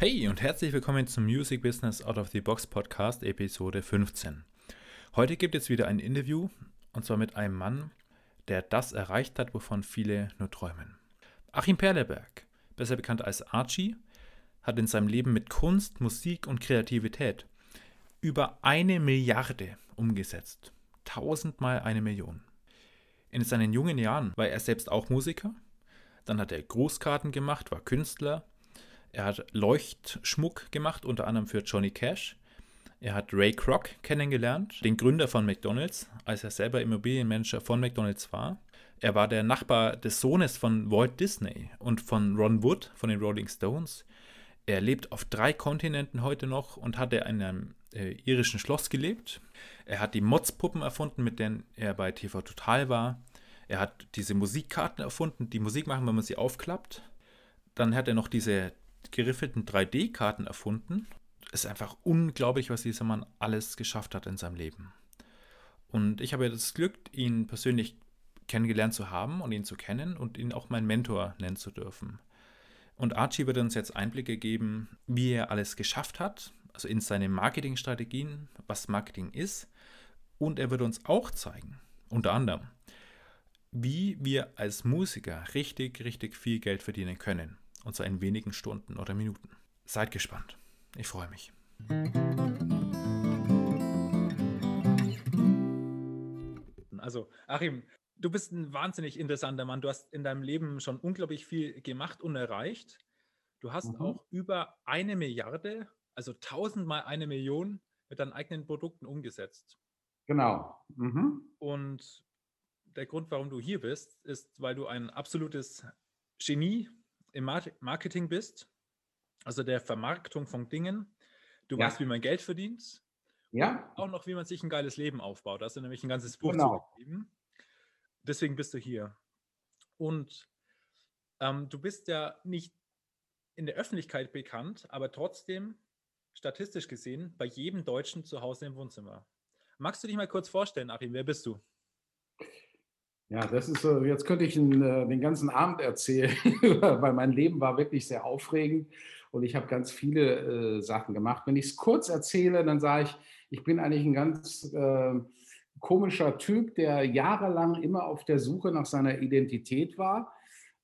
Hey und herzlich willkommen zum Music Business Out of the Box Podcast Episode 15. Heute gibt es wieder ein Interview und zwar mit einem Mann, der das erreicht hat, wovon viele nur träumen. Achim Perleberg, besser bekannt als Archie, hat in seinem Leben mit Kunst, Musik und Kreativität über eine Milliarde umgesetzt. Tausendmal eine Million. In seinen jungen Jahren war er selbst auch Musiker, dann hat er Grußkarten gemacht, war Künstler er hat Leuchtschmuck gemacht, unter anderem für Johnny Cash. Er hat Ray Kroc kennengelernt, den Gründer von McDonald's, als er selber Immobilienmanager von McDonald's war. Er war der Nachbar des Sohnes von Walt Disney und von Ron Wood von den Rolling Stones. Er lebt auf drei Kontinenten heute noch und hat in einem äh, irischen Schloss gelebt. Er hat die Motzpuppen erfunden, mit denen er bei TV Total war. Er hat diese Musikkarten erfunden, die Musik machen, wenn man sie aufklappt. Dann hat er noch diese geriffelten 3D-Karten erfunden. Es ist einfach unglaublich, was dieser Mann alles geschafft hat in seinem Leben. Und ich habe das Glück, ihn persönlich kennengelernt zu haben und ihn zu kennen und ihn auch mein Mentor nennen zu dürfen. Und Archie wird uns jetzt Einblicke geben, wie er alles geschafft hat, also in seine Marketingstrategien, was Marketing ist. Und er wird uns auch zeigen, unter anderem, wie wir als Musiker richtig, richtig viel Geld verdienen können und zwar in wenigen Stunden oder Minuten. Seid gespannt. Ich freue mich. Also, Achim, du bist ein wahnsinnig interessanter Mann. Du hast in deinem Leben schon unglaublich viel gemacht und erreicht. Du hast mhm. auch über eine Milliarde, also tausendmal eine Million mit deinen eigenen Produkten umgesetzt. Genau. Mhm. Und der Grund, warum du hier bist, ist, weil du ein absolutes Genie im Marketing bist, also der Vermarktung von Dingen. Du ja. weißt, wie man Geld verdient. Ja. auch noch, wie man sich ein geiles Leben aufbaut. Da hast du nämlich ein ganzes Buch genau. geschrieben. Deswegen bist du hier. Und ähm, du bist ja nicht in der Öffentlichkeit bekannt, aber trotzdem statistisch gesehen bei jedem Deutschen zu Hause im Wohnzimmer. Magst du dich mal kurz vorstellen, Achim? Wer bist du? Ja, das ist so, jetzt könnte ich den, äh, den ganzen Abend erzählen, weil mein Leben war wirklich sehr aufregend und ich habe ganz viele äh, Sachen gemacht. Wenn ich es kurz erzähle, dann sage ich, ich bin eigentlich ein ganz äh, komischer Typ, der jahrelang immer auf der Suche nach seiner Identität war,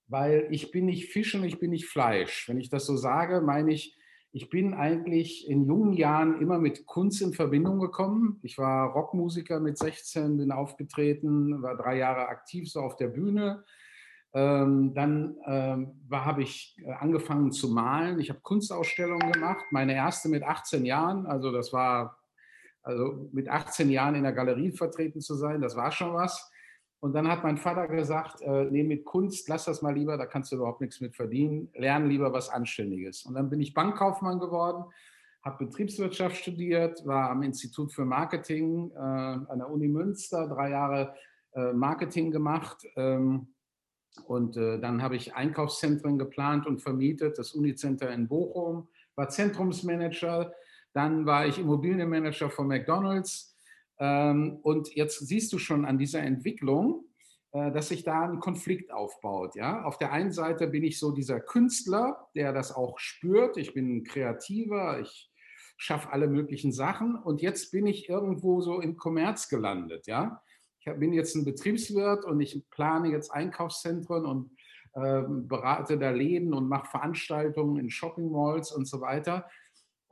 weil ich bin nicht Fisch und ich bin nicht Fleisch. Wenn ich das so sage, meine ich, ich bin eigentlich in jungen Jahren immer mit Kunst in Verbindung gekommen. Ich war Rockmusiker mit 16, bin aufgetreten, war drei Jahre aktiv so auf der Bühne. Ähm, dann ähm, habe ich äh, angefangen zu malen. Ich habe Kunstausstellungen gemacht. Meine erste mit 18 Jahren, also das war, also mit 18 Jahren in der Galerie vertreten zu sein, das war schon was. Und dann hat mein Vater gesagt, äh, nee, mit Kunst, lass das mal lieber, da kannst du überhaupt nichts mit verdienen, lern lieber was Anständiges. Und dann bin ich Bankkaufmann geworden, habe Betriebswirtschaft studiert, war am Institut für Marketing äh, an der Uni Münster, drei Jahre äh, Marketing gemacht. Ähm, und äh, dann habe ich Einkaufszentren geplant und vermietet, das Unicenter in Bochum, war Zentrumsmanager, dann war ich Immobilienmanager von McDonald's und jetzt siehst du schon an dieser Entwicklung, äh, dass sich da ein Konflikt aufbaut. Ja? Auf der einen Seite bin ich so dieser Künstler, der das auch spürt. Ich bin ein Kreativer, ich schaffe alle möglichen Sachen. Und jetzt bin ich irgendwo so im Kommerz gelandet. Ja? Ich bin jetzt ein Betriebswirt und ich plane jetzt Einkaufszentren und äh, berate da Läden und mache Veranstaltungen in Shopping Malls und so weiter.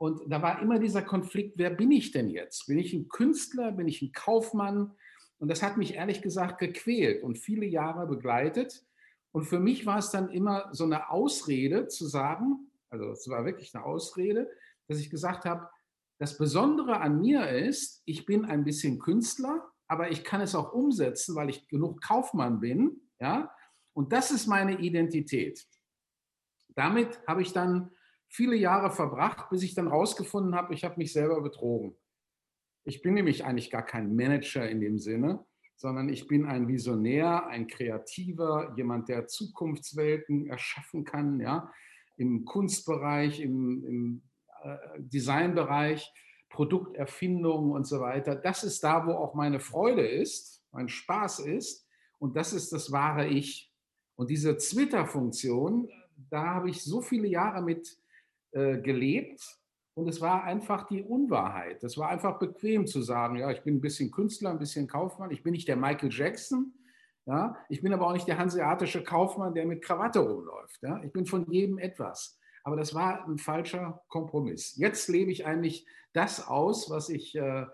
Und da war immer dieser Konflikt, wer bin ich denn jetzt? Bin ich ein Künstler? Bin ich ein Kaufmann? Und das hat mich ehrlich gesagt gequält und viele Jahre begleitet. Und für mich war es dann immer so eine Ausrede zu sagen, also es war wirklich eine Ausrede, dass ich gesagt habe, das Besondere an mir ist, ich bin ein bisschen Künstler, aber ich kann es auch umsetzen, weil ich genug Kaufmann bin. Ja? Und das ist meine Identität. Damit habe ich dann viele Jahre verbracht, bis ich dann rausgefunden habe, ich habe mich selber betrogen. Ich bin nämlich eigentlich gar kein Manager in dem Sinne, sondern ich bin ein Visionär, ein Kreativer, jemand, der Zukunftswelten erschaffen kann, ja, im Kunstbereich, im, im äh, Designbereich, Produkterfindung und so weiter. Das ist da, wo auch meine Freude ist, mein Spaß ist und das ist das wahre Ich. Und diese Twitter-Funktion, da habe ich so viele Jahre mit äh, gelebt und es war einfach die Unwahrheit. Es war einfach bequem zu sagen, ja, ich bin ein bisschen Künstler, ein bisschen Kaufmann, ich bin nicht der Michael Jackson, ja, ich bin aber auch nicht der hanseatische Kaufmann, der mit Krawatte rumläuft. Ja, ich bin von jedem etwas. Aber das war ein falscher Kompromiss. Jetzt lebe ich eigentlich das aus, was ich äh,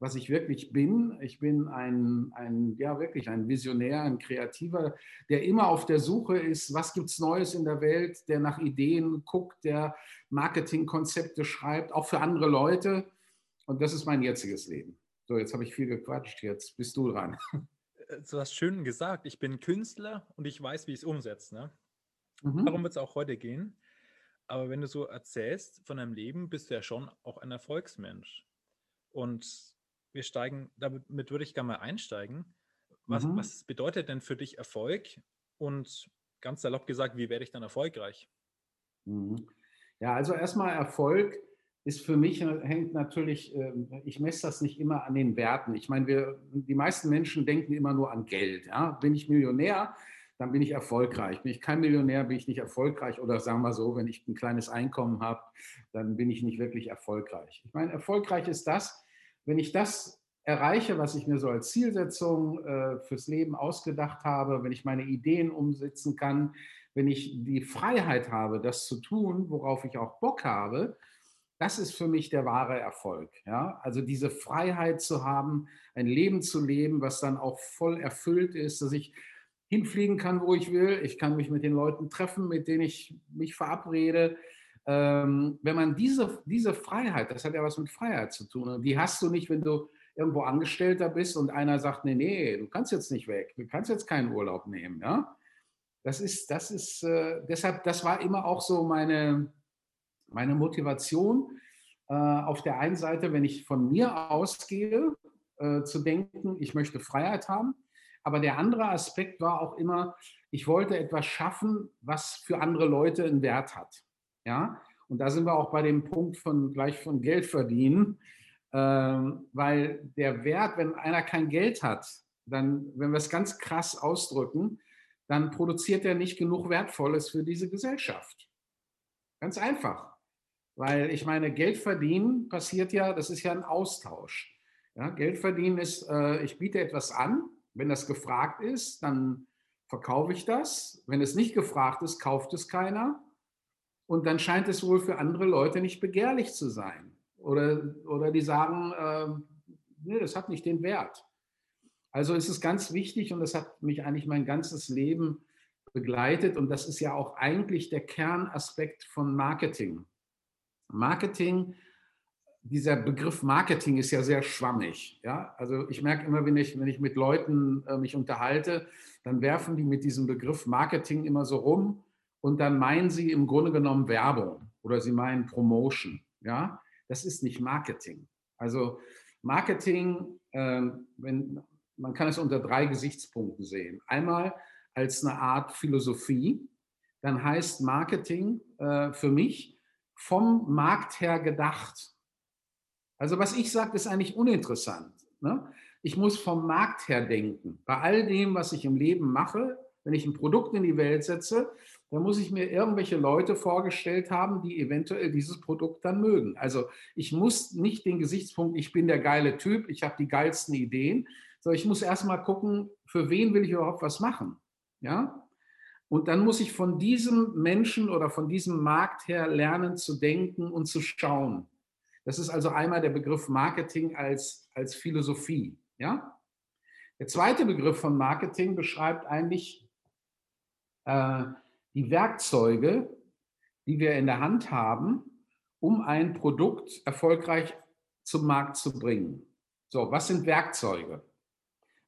was ich wirklich bin. Ich bin ein, ein, ja wirklich ein Visionär, ein Kreativer, der immer auf der Suche ist, was gibt es Neues in der Welt, der nach Ideen guckt, der Marketingkonzepte schreibt, auch für andere Leute. Und das ist mein jetziges Leben. So, jetzt habe ich viel gequatscht, jetzt bist du dran. Äh, du hast schön gesagt, ich bin Künstler und ich weiß, wie ich es umsetze. Ne? Mhm. Darum wird es auch heute gehen. Aber wenn du so erzählst von deinem Leben, bist du ja schon auch ein Erfolgsmensch. Und wir steigen, damit würde ich gerne mal einsteigen. Was, mhm. was bedeutet denn für dich Erfolg? Und ganz salopp gesagt, wie werde ich dann erfolgreich? Mhm. Ja, also erstmal Erfolg ist für mich, äh, hängt natürlich, ähm, ich messe das nicht immer an den Werten. Ich meine, wir, die meisten Menschen denken immer nur an Geld. Ja? Bin ich Millionär, dann bin ich erfolgreich. Bin ich kein Millionär, bin ich nicht erfolgreich. Oder sagen wir so, wenn ich ein kleines Einkommen habe, dann bin ich nicht wirklich erfolgreich. Ich meine, erfolgreich ist das, wenn ich das erreiche, was ich mir so als Zielsetzung äh, fürs Leben ausgedacht habe, wenn ich meine Ideen umsetzen kann, wenn ich die Freiheit habe, das zu tun, worauf ich auch Bock habe, das ist für mich der wahre Erfolg. Ja? Also diese Freiheit zu haben, ein Leben zu leben, was dann auch voll erfüllt ist, dass ich hinfliegen kann, wo ich will. Ich kann mich mit den Leuten treffen, mit denen ich mich verabrede ähm, wenn man diese, diese Freiheit, das hat ja was mit Freiheit zu tun, und die hast du nicht, wenn du irgendwo Angestellter bist und einer sagt, nee, nee, du kannst jetzt nicht weg, du kannst jetzt keinen Urlaub nehmen, ja. Das ist, das ist, äh, deshalb, das war immer auch so meine, meine Motivation. Äh, auf der einen Seite, wenn ich von mir ausgehe, äh, zu denken, ich möchte Freiheit haben. Aber der andere Aspekt war auch immer, ich wollte etwas schaffen, was für andere Leute einen Wert hat. Ja? Und da sind wir auch bei dem Punkt von gleich von Geld verdienen, ähm, weil der Wert, wenn einer kein Geld hat, dann, wenn wir es ganz krass ausdrücken, dann produziert er nicht genug Wertvolles für diese Gesellschaft. Ganz einfach. Weil ich meine, Geld verdienen passiert ja, das ist ja ein Austausch. Ja, Geld verdienen ist, äh, ich biete etwas an, wenn das gefragt ist, dann verkaufe ich das. Wenn es nicht gefragt ist, kauft es keiner. Und dann scheint es wohl für andere Leute nicht begehrlich zu sein. Oder, oder die sagen, äh, nee, das hat nicht den Wert. Also ist es ganz wichtig und das hat mich eigentlich mein ganzes Leben begleitet und das ist ja auch eigentlich der Kernaspekt von Marketing. Marketing, dieser Begriff Marketing ist ja sehr schwammig. Ja? Also ich merke immer, wenn ich, wenn ich mit Leuten äh, mich unterhalte, dann werfen die mit diesem Begriff Marketing immer so rum und dann meinen sie im Grunde genommen Werbung oder sie meinen Promotion. Ja, das ist nicht Marketing. Also Marketing, äh, wenn, man kann es unter drei Gesichtspunkten sehen. Einmal als eine Art Philosophie, dann heißt Marketing äh, für mich vom Markt her gedacht. Also was ich sage, ist eigentlich uninteressant. Ne? Ich muss vom Markt her denken. Bei all dem, was ich im Leben mache, wenn ich ein Produkt in die Welt setze, dann muss ich mir irgendwelche Leute vorgestellt haben, die eventuell dieses Produkt dann mögen. Also ich muss nicht den Gesichtspunkt, ich bin der geile Typ, ich habe die geilsten Ideen, sondern ich muss erstmal gucken, für wen will ich überhaupt was machen. Ja? Und dann muss ich von diesem Menschen oder von diesem Markt her lernen zu denken und zu schauen. Das ist also einmal der Begriff Marketing als, als Philosophie. Ja? Der zweite Begriff von Marketing beschreibt eigentlich äh, die Werkzeuge, die wir in der Hand haben, um ein Produkt erfolgreich zum Markt zu bringen. So, was sind Werkzeuge?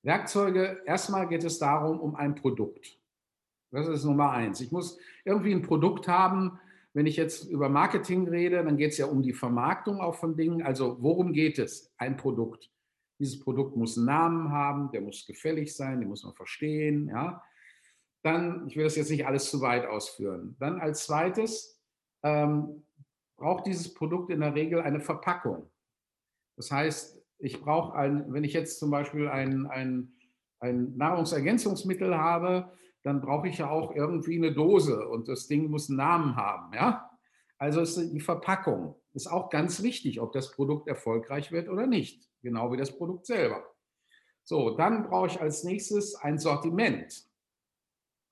Werkzeuge, erstmal geht es darum, um ein Produkt. Das ist Nummer eins. Ich muss irgendwie ein Produkt haben. Wenn ich jetzt über Marketing rede, dann geht es ja um die Vermarktung auch von Dingen. Also worum geht es? Ein Produkt. Dieses Produkt muss einen Namen haben, der muss gefällig sein, den muss man verstehen. Ja? Dann, ich will das jetzt nicht alles zu weit ausführen. Dann als zweites ähm, braucht dieses Produkt in der Regel eine Verpackung. Das heißt, ich brauche ein, wenn ich jetzt zum Beispiel ein, ein, ein Nahrungsergänzungsmittel habe, dann brauche ich ja auch irgendwie eine Dose und das Ding muss einen Namen haben, ja. Also ist die Verpackung ist auch ganz wichtig, ob das Produkt erfolgreich wird oder nicht, genau wie das Produkt selber. So, dann brauche ich als nächstes ein Sortiment.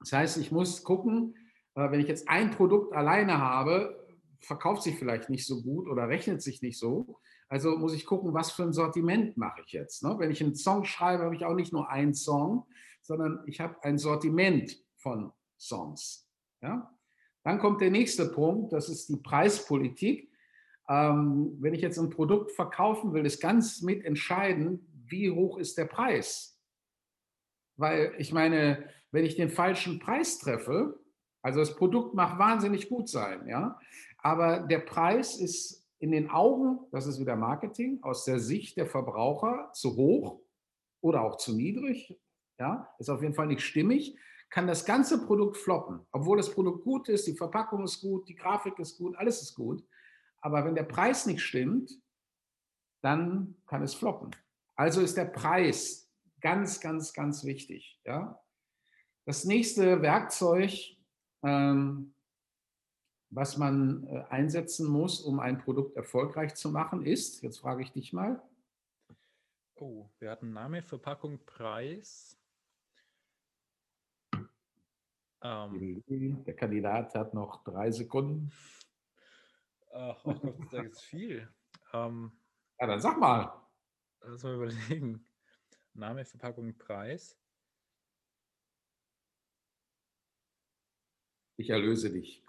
Das heißt, ich muss gucken, äh, wenn ich jetzt ein Produkt alleine habe, verkauft sich vielleicht nicht so gut oder rechnet sich nicht so. Also muss ich gucken, was für ein Sortiment mache ich jetzt. Ne? Wenn ich einen Song schreibe, habe ich auch nicht nur einen Song, sondern ich habe ein Sortiment von Songs. Dann kommt der nächste Punkt, das ist die Preispolitik. Ähm, wenn ich jetzt ein Produkt verkaufen will, ist ganz mit entscheidend, wie hoch ist der Preis. Weil ich meine, wenn ich den falschen Preis treffe, also das Produkt mag wahnsinnig gut sein, ja, aber der Preis ist in den Augen, das ist wieder Marketing, aus der Sicht der Verbraucher zu hoch oder auch zu niedrig, ja, ist auf jeden Fall nicht stimmig, kann das ganze Produkt floppen, obwohl das Produkt gut ist, die Verpackung ist gut, die Grafik ist gut, alles ist gut. Aber wenn der Preis nicht stimmt, dann kann es floppen. Also ist der Preis ganz, ganz, ganz wichtig. Ja? Das nächste Werkzeug, ähm, was man äh, einsetzen muss, um ein Produkt erfolgreich zu machen, ist, jetzt frage ich dich mal. Oh, wir hatten Name, Verpackung, Preis. Ähm, Der Kandidat hat noch drei Sekunden. Ach, oh Gott, da ist viel. Ähm, ja, dann sag mal. Lass mal überlegen. Name, Verpackung, Preis. Ich erlöse dich.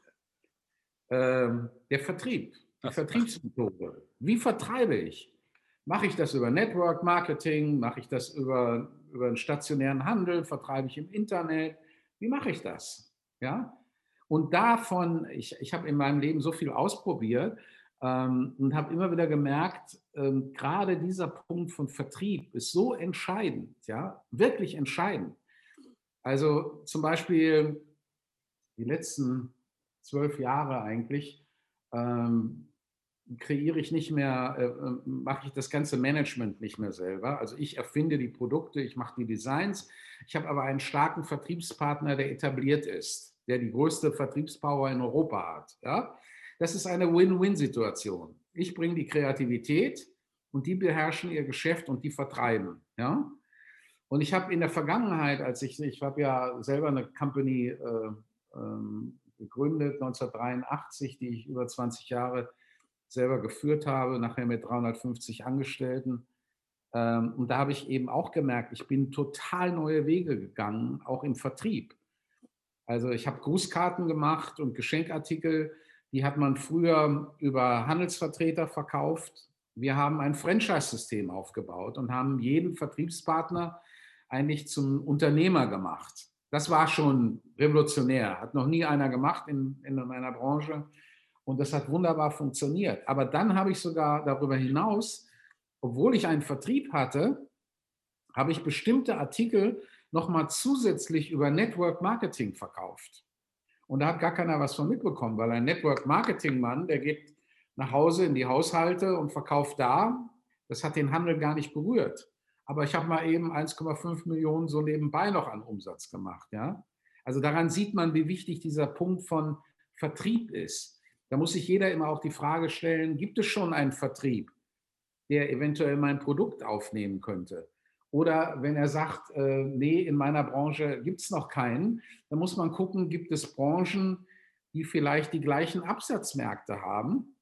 Ähm, der Vertrieb, die Ach, Vertriebsmethode. Wie vertreibe ich? Mache ich das über Network Marketing? Mache ich das über, über einen stationären Handel? Vertreibe ich im Internet? Wie mache ich das? Ja? Und davon, ich, ich habe in meinem Leben so viel ausprobiert ähm, und habe immer wieder gemerkt, ähm, gerade dieser Punkt von Vertrieb ist so entscheidend, ja, wirklich entscheidend. Also zum Beispiel die letzten zwölf Jahre eigentlich ähm, kreiere ich nicht mehr, äh, äh, mache ich das ganze Management nicht mehr selber. Also ich erfinde die Produkte, ich mache die Designs. Ich habe aber einen starken Vertriebspartner, der etabliert ist, der die größte Vertriebspower in Europa hat. Ja? Das ist eine Win-Win-Situation. Ich bringe die Kreativität und die beherrschen ihr Geschäft und die vertreiben. Ja? Und ich habe in der Vergangenheit, als ich, ich habe ja selber eine Company äh, gegründet, 1983, die ich über 20 Jahre selber geführt habe, nachher mit 350 Angestellten. Ähm, und da habe ich eben auch gemerkt, ich bin total neue Wege gegangen, auch im Vertrieb. Also ich habe Grußkarten gemacht und Geschenkartikel, die hat man früher über Handelsvertreter verkauft. Wir haben ein Franchise-System aufgebaut und haben jeden Vertriebspartner eigentlich zum Unternehmer gemacht. Das war schon revolutionär, hat noch nie einer gemacht in, in meiner Branche. Und das hat wunderbar funktioniert. Aber dann habe ich sogar darüber hinaus, obwohl ich einen Vertrieb hatte, habe ich bestimmte Artikel nochmal zusätzlich über Network Marketing verkauft. Und da hat gar keiner was von mitbekommen, weil ein Network Marketing Mann, der geht nach Hause in die Haushalte und verkauft da. Das hat den Handel gar nicht berührt. Aber ich habe mal eben 1,5 Millionen so nebenbei noch an Umsatz gemacht. Ja? Also daran sieht man, wie wichtig dieser Punkt von Vertrieb ist. Da muss sich jeder immer auch die Frage stellen, gibt es schon einen Vertrieb, der eventuell mein Produkt aufnehmen könnte? Oder wenn er sagt, äh, nee, in meiner Branche gibt es noch keinen, dann muss man gucken, gibt es Branchen, die vielleicht die gleichen Absatzmärkte haben,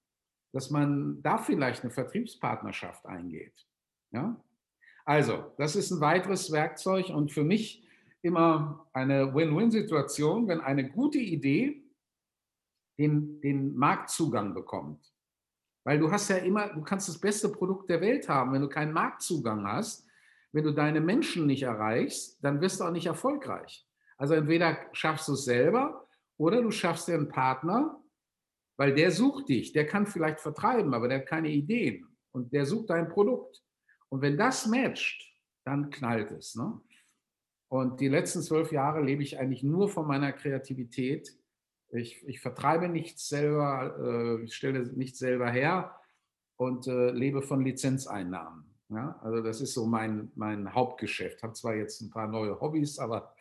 dass man da vielleicht eine Vertriebspartnerschaft eingeht. Ja? Also, das ist ein weiteres Werkzeug und für mich immer eine Win-Win-Situation, wenn eine gute Idee den, den Marktzugang bekommt. Weil du hast ja immer, du kannst das beste Produkt der Welt haben, wenn du keinen Marktzugang hast, wenn du deine Menschen nicht erreichst, dann wirst du auch nicht erfolgreich. Also entweder schaffst du es selber oder du schaffst dir einen Partner, weil der sucht dich, der kann vielleicht vertreiben, aber der hat keine Ideen und der sucht dein Produkt. Und wenn das matcht, dann knallt es. Ne? Und die letzten zwölf Jahre lebe ich eigentlich nur von meiner Kreativität ich, ich vertreibe nichts selber, äh, stelle nichts selber her und äh, lebe von Lizenzeinnahmen. Ja, also das ist so mein, mein Hauptgeschäft. Ich habe zwar jetzt ein paar neue Hobbys, aber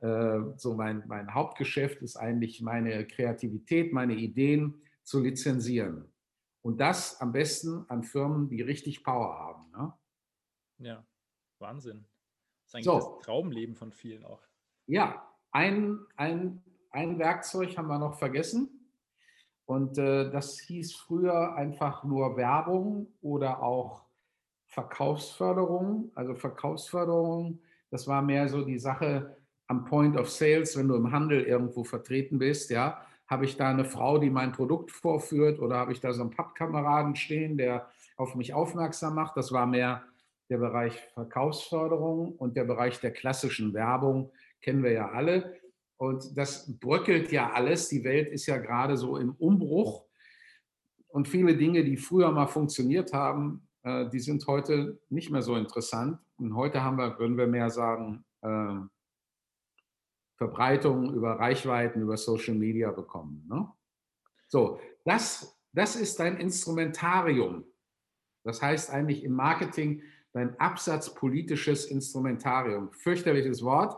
äh, so mein, mein Hauptgeschäft ist eigentlich meine Kreativität, meine Ideen zu lizenzieren. Und das am besten an Firmen, die richtig Power haben. Ne? Ja, Wahnsinn. Das ist eigentlich So. das Traumleben von vielen auch. Ja, ein, ein, ein Werkzeug haben wir noch vergessen. Und äh, das hieß früher einfach nur Werbung oder auch Verkaufsförderung. Also Verkaufsförderung, das war mehr so die Sache am Point of Sales, wenn du im Handel irgendwo vertreten bist, ja. Habe ich da eine Frau, die mein Produkt vorführt oder habe ich da so einen Pappkameraden stehen, der auf mich aufmerksam macht? Das war mehr der Bereich Verkaufsförderung und der Bereich der klassischen Werbung, kennen wir ja alle. Und das bröckelt ja alles. Die Welt ist ja gerade so im Umbruch. Und viele Dinge, die früher mal funktioniert haben, äh, die sind heute nicht mehr so interessant. Und heute haben wir, würden wir mehr sagen, äh, Verbreitung über Reichweiten, über Social Media bekommen. Ne? So, das, das ist dein Instrumentarium. Das heißt eigentlich im Marketing dein absatzpolitisches Instrumentarium. Fürchterliches Wort,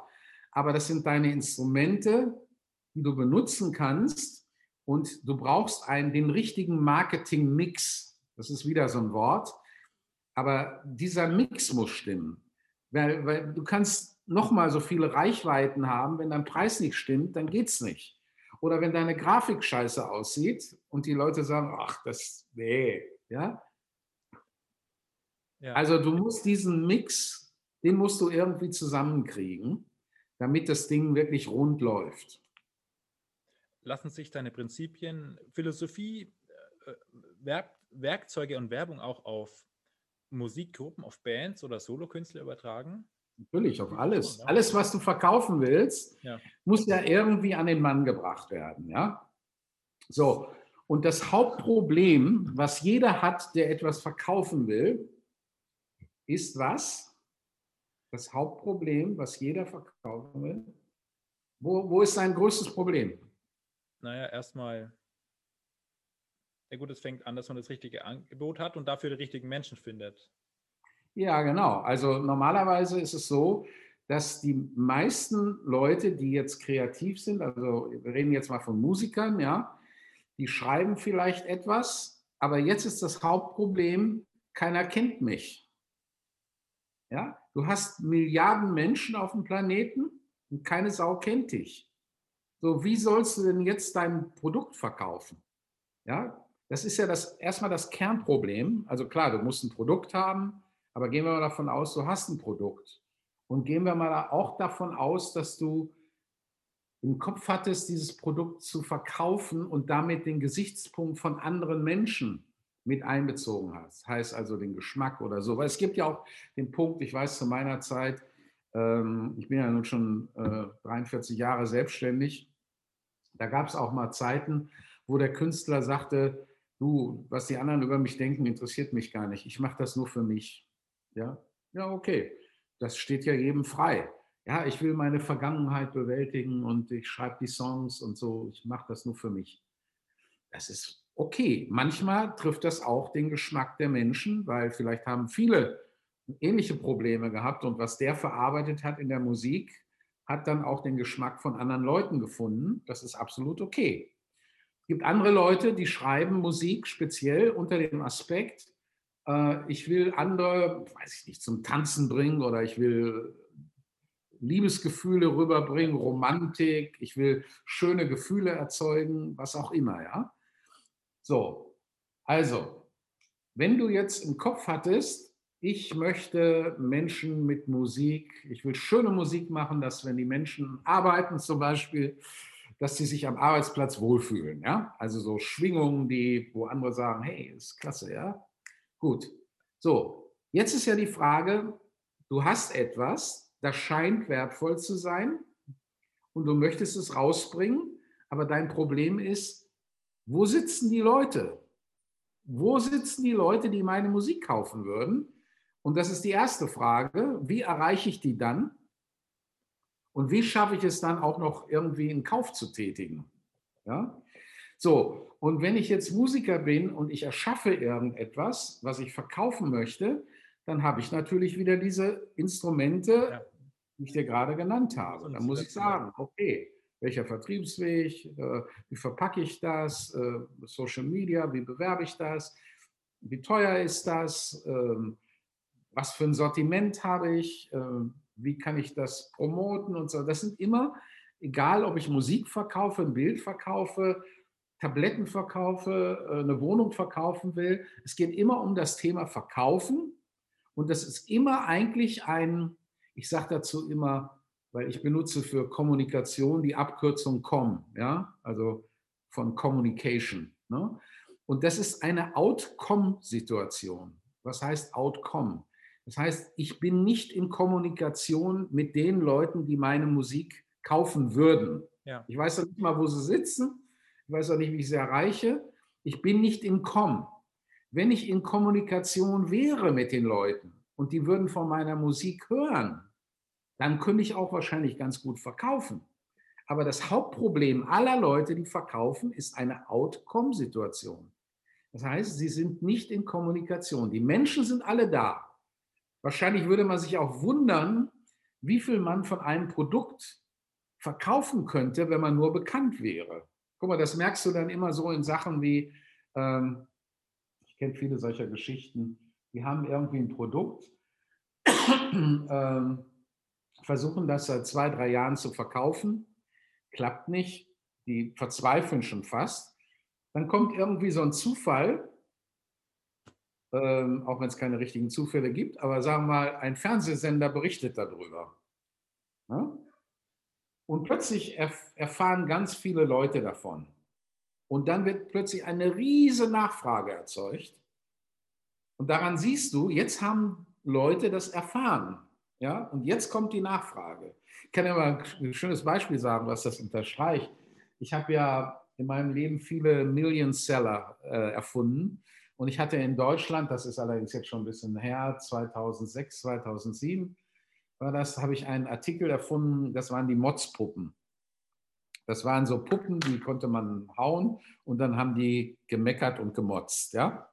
aber das sind deine Instrumente, die du benutzen kannst und du brauchst einen, den richtigen Marketing-Mix. Das ist wieder so ein Wort, aber dieser Mix muss stimmen, weil, weil du kannst nochmal so viele Reichweiten haben, wenn dein Preis nicht stimmt, dann geht's nicht. Oder wenn deine Grafik scheiße aussieht und die Leute sagen, ach, das, nee, ja, Ja. also du musst diesen Mix, den musst du irgendwie zusammenkriegen, damit das Ding wirklich rund läuft. lassen sich deine Prinzipien, Philosophie, äh, Werk, Werkzeuge und Werbung auch auf Musikgruppen, auf Bands oder Solokünstler übertragen? Natürlich, auf alles. Alles, was du verkaufen willst, Ja. muss ja irgendwie an den Mann gebracht werden. Ja? So, und das Hauptproblem, was jeder hat, der etwas verkaufen will, ist was? Das Hauptproblem, was jeder verkaufen will. Wo, wo ist sein größtes Problem? Naja, erstmal, ja gut, es fängt an, dass man das richtige Angebot hat und dafür die richtigen Menschen findet. Ja, genau. Also normalerweise ist es so, dass die meisten Leute, die jetzt kreativ sind, also wir reden jetzt mal von Musikern, ja, die schreiben vielleicht etwas, aber jetzt ist das Hauptproblem, keiner kennt mich. Ja, du hast Milliarden Menschen auf dem Planeten und keine Sau kennt dich. So, wie sollst du denn jetzt dein Produkt verkaufen? Ja, das ist ja das erstmal das Kernproblem. Also klar, du musst ein Produkt haben, aber gehen wir mal davon aus, du hast ein Produkt. Und gehen wir mal auch davon aus, dass du im Kopf hattest, dieses Produkt zu verkaufen und damit den Gesichtspunkt von anderen Menschen mit einbezogen hast. Heißt also den Geschmack oder so. Weil es gibt ja auch den Punkt, ich weiß zu meiner Zeit, ähm, ich bin ja nun schon äh, 43 Jahre selbstständig, da gab es auch mal Zeiten, wo der Künstler sagte, du, was die anderen über mich denken, interessiert mich gar nicht. Ich mache das nur für mich. Ja, ja, okay. Das steht ja jedem frei. Ja, ich will meine Vergangenheit bewältigen und ich schreibe die Songs und so. Ich mache das nur für mich. Das ist okay. Manchmal trifft das auch den Geschmack der Menschen, weil vielleicht haben viele ähnliche Probleme gehabt und was der verarbeitet hat in der Musik, hat dann auch den Geschmack von anderen Leuten gefunden. Das ist absolut okay. Es gibt andere Leute, die schreiben Musik speziell unter dem Aspekt, äh, ich will andere, weiß ich nicht, zum Tanzen bringen oder ich will Liebesgefühle rüberbringen, Romantik, ich will schöne Gefühle erzeugen, was auch immer, ja. So, also, wenn du jetzt im Kopf hattest, ich möchte Menschen mit Musik, ich will schöne Musik machen, dass wenn die Menschen arbeiten zum Beispiel, dass sie sich am Arbeitsplatz wohlfühlen, ja. Also so Schwingungen, die, wo andere sagen, hey, ist klasse, ja. Gut. So, jetzt ist ja die Frage, du hast etwas, das scheint wertvoll zu sein und du möchtest es rausbringen, aber dein Problem ist, wo sitzen die Leute? Wo sitzen die Leute, die meine Musik kaufen würden? Und das ist die erste Frage. Wie erreiche ich die dann? Und wie schaffe ich es dann auch noch irgendwie in Kauf zu tätigen? Ja? So, und wenn ich jetzt Musiker bin und ich erschaffe irgendetwas, was ich verkaufen möchte, dann habe ich natürlich wieder diese Instrumente, Ja. die ich dir gerade genannt habe. Dann muss ich sagen, okay, welcher Vertriebsweg, äh, wie verpacke ich das, äh, Social Media, wie bewerbe ich das, wie teuer ist das, ähm, was für ein Sortiment habe ich, ähm, wie kann ich das promoten und so. Das sind immer, egal ob ich Musik verkaufe, ein Bild verkaufe, Tabletten verkaufe, äh, eine Wohnung verkaufen will. Es geht immer um das Thema Verkaufen und das ist immer eigentlich ein, ich sage dazu immer, weil ich benutze für Kommunikation die Abkürzung COM, ja, also von Communication. Ne? Und das ist eine Outcome-Situation. Was heißt Outcome? Das heißt, ich bin nicht in Kommunikation mit den Leuten, die meine Musik kaufen würden. Ja. Ich weiß doch nicht mal, wo sie sitzen. Ich weiß auch nicht, wie ich sie erreiche. Ich bin nicht in Com. Wenn ich in Kommunikation wäre mit den Leuten und die würden von meiner Musik hören, dann könnte ich auch wahrscheinlich ganz gut verkaufen. Aber das Hauptproblem aller Leute, die verkaufen, ist eine Outcome-Situation. Das heißt, sie sind nicht in Kommunikation. Die Menschen sind alle da. Wahrscheinlich würde man sich auch wundern, wie viel man von einem Produkt verkaufen könnte, wenn man nur bekannt wäre. Guck mal, das merkst du dann immer so in Sachen wie, ähm, ich kenne viele solcher Geschichten, die haben irgendwie ein Produkt, ähm, versuchen das seit zwei, drei Jahren zu verkaufen, klappt nicht, die verzweifeln schon fast. Dann kommt irgendwie so ein Zufall, ähm, auch wenn es keine richtigen Zufälle gibt, aber sagen wir mal, ein Fernsehsender berichtet darüber. Ja? Und plötzlich erf erfahren ganz viele Leute davon. Und dann wird plötzlich eine riesige Nachfrage erzeugt. Und daran siehst du, jetzt haben Leute das erfahren. Ja? Und jetzt kommt die Nachfrage. Ich kann ja mal ein schönes Beispiel sagen, was das unterstreicht. Ich habe ja in meinem Leben viele Million Seller äh, erfunden. Und ich hatte in Deutschland, das ist allerdings jetzt schon ein bisschen her, 2006, 2007, war das, habe ich einen Artikel erfunden, das waren die Motzpuppen. Das waren so Puppen, die konnte man hauen und dann haben die gemeckert und gemotzt, ja.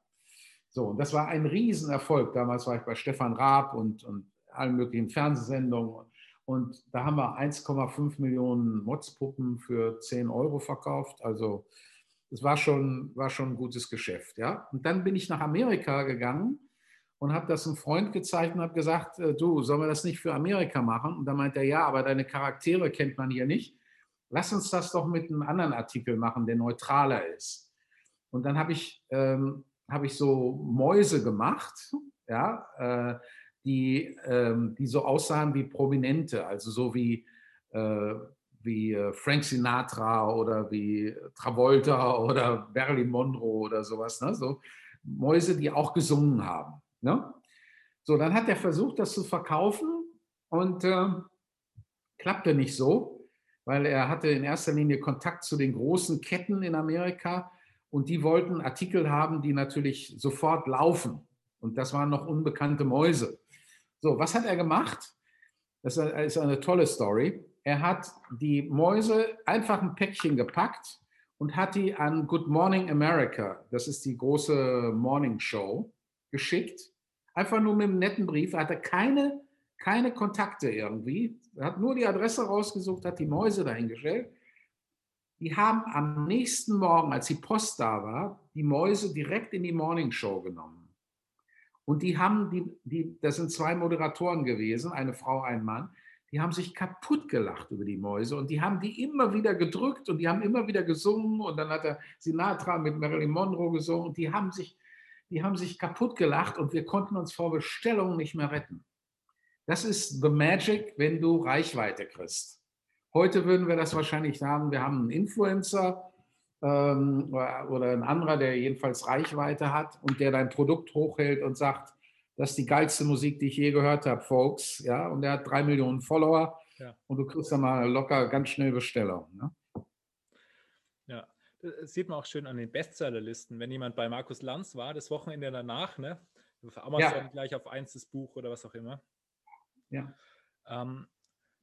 So, und das war ein Riesenerfolg. Damals war ich bei Stefan Raab und, und allen möglichen Fernsehsendungen. Und da haben wir 1,5 Millionen Motzpuppen für 10 Euro verkauft. Also es war schon, war schon ein gutes Geschäft. Ja? Und dann bin ich nach Amerika gegangen und habe das einem Freund gezeigt und habe gesagt, äh, du, sollen wir das nicht für Amerika machen? Und da meint er, ja, aber deine Charaktere kennt man hier nicht. Lass uns das doch mit einem anderen Artikel machen, der neutraler ist. Und dann habe ich, ähm, hab ich so Mäuse gemacht, ja, äh, die, ähm, die so aussahen wie Prominente, also so wie, äh, wie äh, Frank Sinatra oder wie Travolta oder Marilyn Monroe oder sowas. Ne? So Mäuse, die auch gesungen haben. Ne? So, dann hat er versucht, das zu verkaufen und äh, klappte nicht so, weil er hatte in erster Linie Kontakt zu den großen Ketten in Amerika und die wollten Artikel haben, die natürlich sofort laufen. Und das waren noch unbekannte Mäuse. So, was hat er gemacht? Das ist eine tolle Story. Er hat die Mäuse einfach ein Päckchen gepackt und hat die an Good Morning America, das ist die große Morning Show, geschickt. Einfach nur mit einem netten Brief. Er hatte keine, keine Kontakte irgendwie. Er hat nur die Adresse rausgesucht, hat die Mäuse dahingestellt. Die haben am nächsten Morgen, als die Post da war, die Mäuse direkt in die Morning Show genommen. Und die haben, die, die, das sind zwei Moderatoren gewesen, eine Frau, ein Mann, die haben sich kaputt gelacht über die Mäuse und die haben die immer wieder gedrückt und die haben immer wieder gesungen und dann hat der Sinatra mit Marilyn Monroe gesungen und die haben sich, die haben sich kaputt gelacht und wir konnten uns vor Bestellungen nicht mehr retten. Das ist the magic, wenn du Reichweite kriegst. Heute würden wir das wahrscheinlich sagen, wir haben einen Influencer ähm, oder ein anderer, der jedenfalls Reichweite hat und der dein Produkt hochhält und sagt, das ist die geilste Musik, die ich je gehört habe, Folks. Ja, und er hat drei Millionen Follower ja. und du kriegst dann mal locker ganz schnell Bestellung. Ne? Ja, das sieht man auch schön an den Bestsellerlisten. Wenn jemand bei Markus Lanz war, das Wochenende danach, ne? Für Amazon ja. gleich auf eins das Buch oder was auch immer. Ja. Ähm,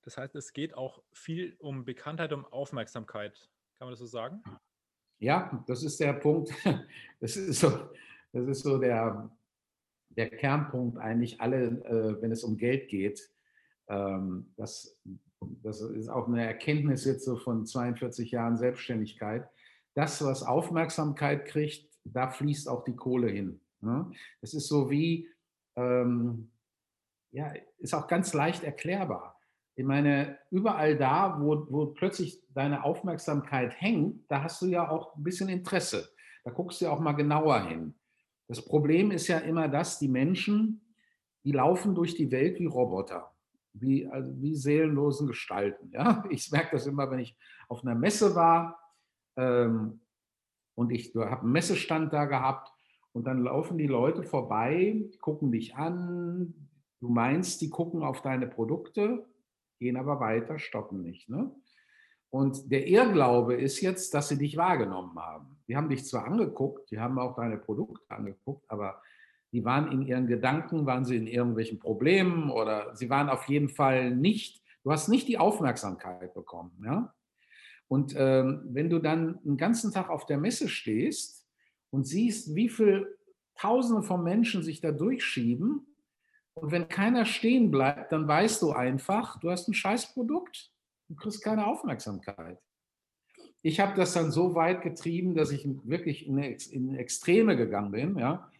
das heißt, es geht auch viel um Bekanntheit, um Aufmerksamkeit. Kann man das so sagen? Ja, das ist der Punkt. Das ist so, das ist so der, der Kernpunkt eigentlich alle, äh, wenn es um Geld geht, ähm, dass das ist auch eine Erkenntnis jetzt so von 42 Jahren Selbstständigkeit, das, was Aufmerksamkeit kriegt, da fließt auch die Kohle hin. Ne? Das ist so wie, ähm, ja, ist auch ganz leicht erklärbar. Ich meine, überall da, wo, wo plötzlich deine Aufmerksamkeit hängt, da hast du ja auch ein bisschen Interesse. Da guckst du ja auch mal genauer hin. Das Problem ist ja immer das, die Menschen, die laufen durch die Welt wie Roboter, wie, also wie seelenlosen Gestalten. Ja? Ich merke das immer, wenn ich auf einer Messe war ähm, und ich habe einen Messestand da gehabt und dann laufen die Leute vorbei, gucken dich an, du meinst, die gucken auf deine Produkte, gehen aber weiter, stoppen nicht. Ne? Und der Irrglaube ist jetzt, dass sie dich wahrgenommen haben. Die haben dich zwar angeguckt, die haben auch deine Produkte angeguckt, aber die waren in ihren Gedanken, waren sie in irgendwelchen Problemen oder sie waren auf jeden Fall nicht, du hast nicht die Aufmerksamkeit bekommen. Ja? Und ähm, wenn du dann einen ganzen Tag auf der Messe stehst und siehst, wie viele Tausende von Menschen sich da durchschieben, und wenn keiner stehen bleibt, dann weißt du einfach, du hast ein Scheißprodukt, du kriegst keine Aufmerksamkeit. Ich habe das dann so weit getrieben, dass ich wirklich in, in Extreme gegangen bin. Ja.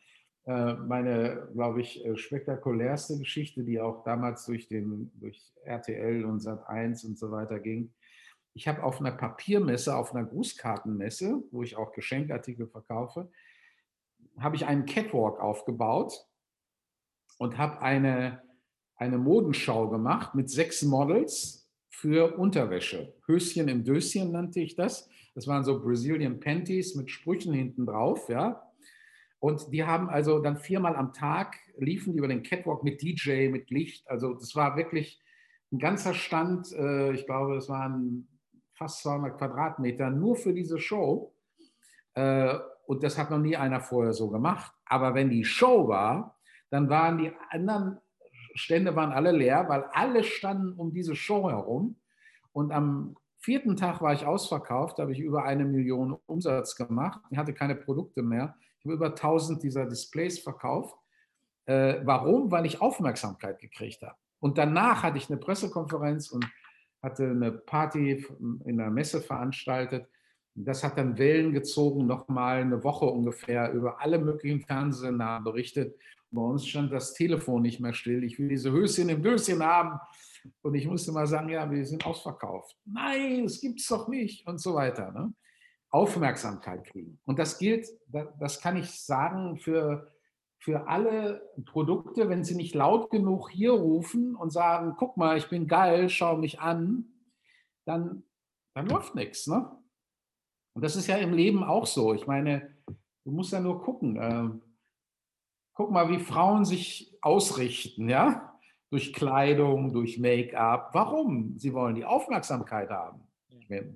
Äh, meine, glaube ich, äh, spektakulärste Geschichte, die auch damals durch, den, durch RTL und Sat1 und so weiter ging. Ich habe auf einer Papiermesse, auf einer Grußkartenmesse, wo ich auch Geschenkartikel verkaufe, habe ich einen Catwalk aufgebaut und habe eine, eine Modenschau gemacht mit sechs Models für Unterwäsche. Höschen im Döschen nannte ich das. Das waren so Brazilian Panties mit Sprüchen hinten drauf, ja. Und die haben also dann viermal am Tag liefen die über den Catwalk mit DJ, mit Licht. Also das war wirklich ein ganzer Stand. Äh, ich glaube, es waren fast 200 Quadratmeter nur für diese Show. Äh, und das hat noch nie einer vorher so gemacht. Aber wenn die Show war, dann waren die anderen Stände waren alle leer, weil alle standen um diese Show herum. Und am vierten Tag war ich ausverkauft, da habe ich über eine Million Umsatz gemacht. Ich hatte keine Produkte mehr. Ich habe über 1000 dieser Displays verkauft. Äh, warum? Weil ich Aufmerksamkeit gekriegt habe. Und danach hatte ich eine Pressekonferenz und hatte eine Party in der Messe veranstaltet. Das hat dann Wellen gezogen, nochmal eine Woche ungefähr über alle möglichen Fernsehsender berichtet. Bei uns stand das Telefon nicht mehr still. Ich will diese Höschen im Döschen haben. Und ich musste mal sagen, ja, wir sind ausverkauft. Nein, das gibt es doch nicht und so weiter. Ne? Aufmerksamkeit kriegen. Und das gilt, das kann ich sagen, für, für alle Produkte, wenn sie nicht laut genug hier rufen und sagen, guck mal, ich bin geil, schau mich an, dann, dann läuft nichts. Ne? Und das ist ja im Leben auch so. Ich meine, du musst ja nur gucken. Guck mal, wie Frauen sich ausrichten, ja? Durch Kleidung, durch Make-up. Warum? Sie wollen die Aufmerksamkeit haben.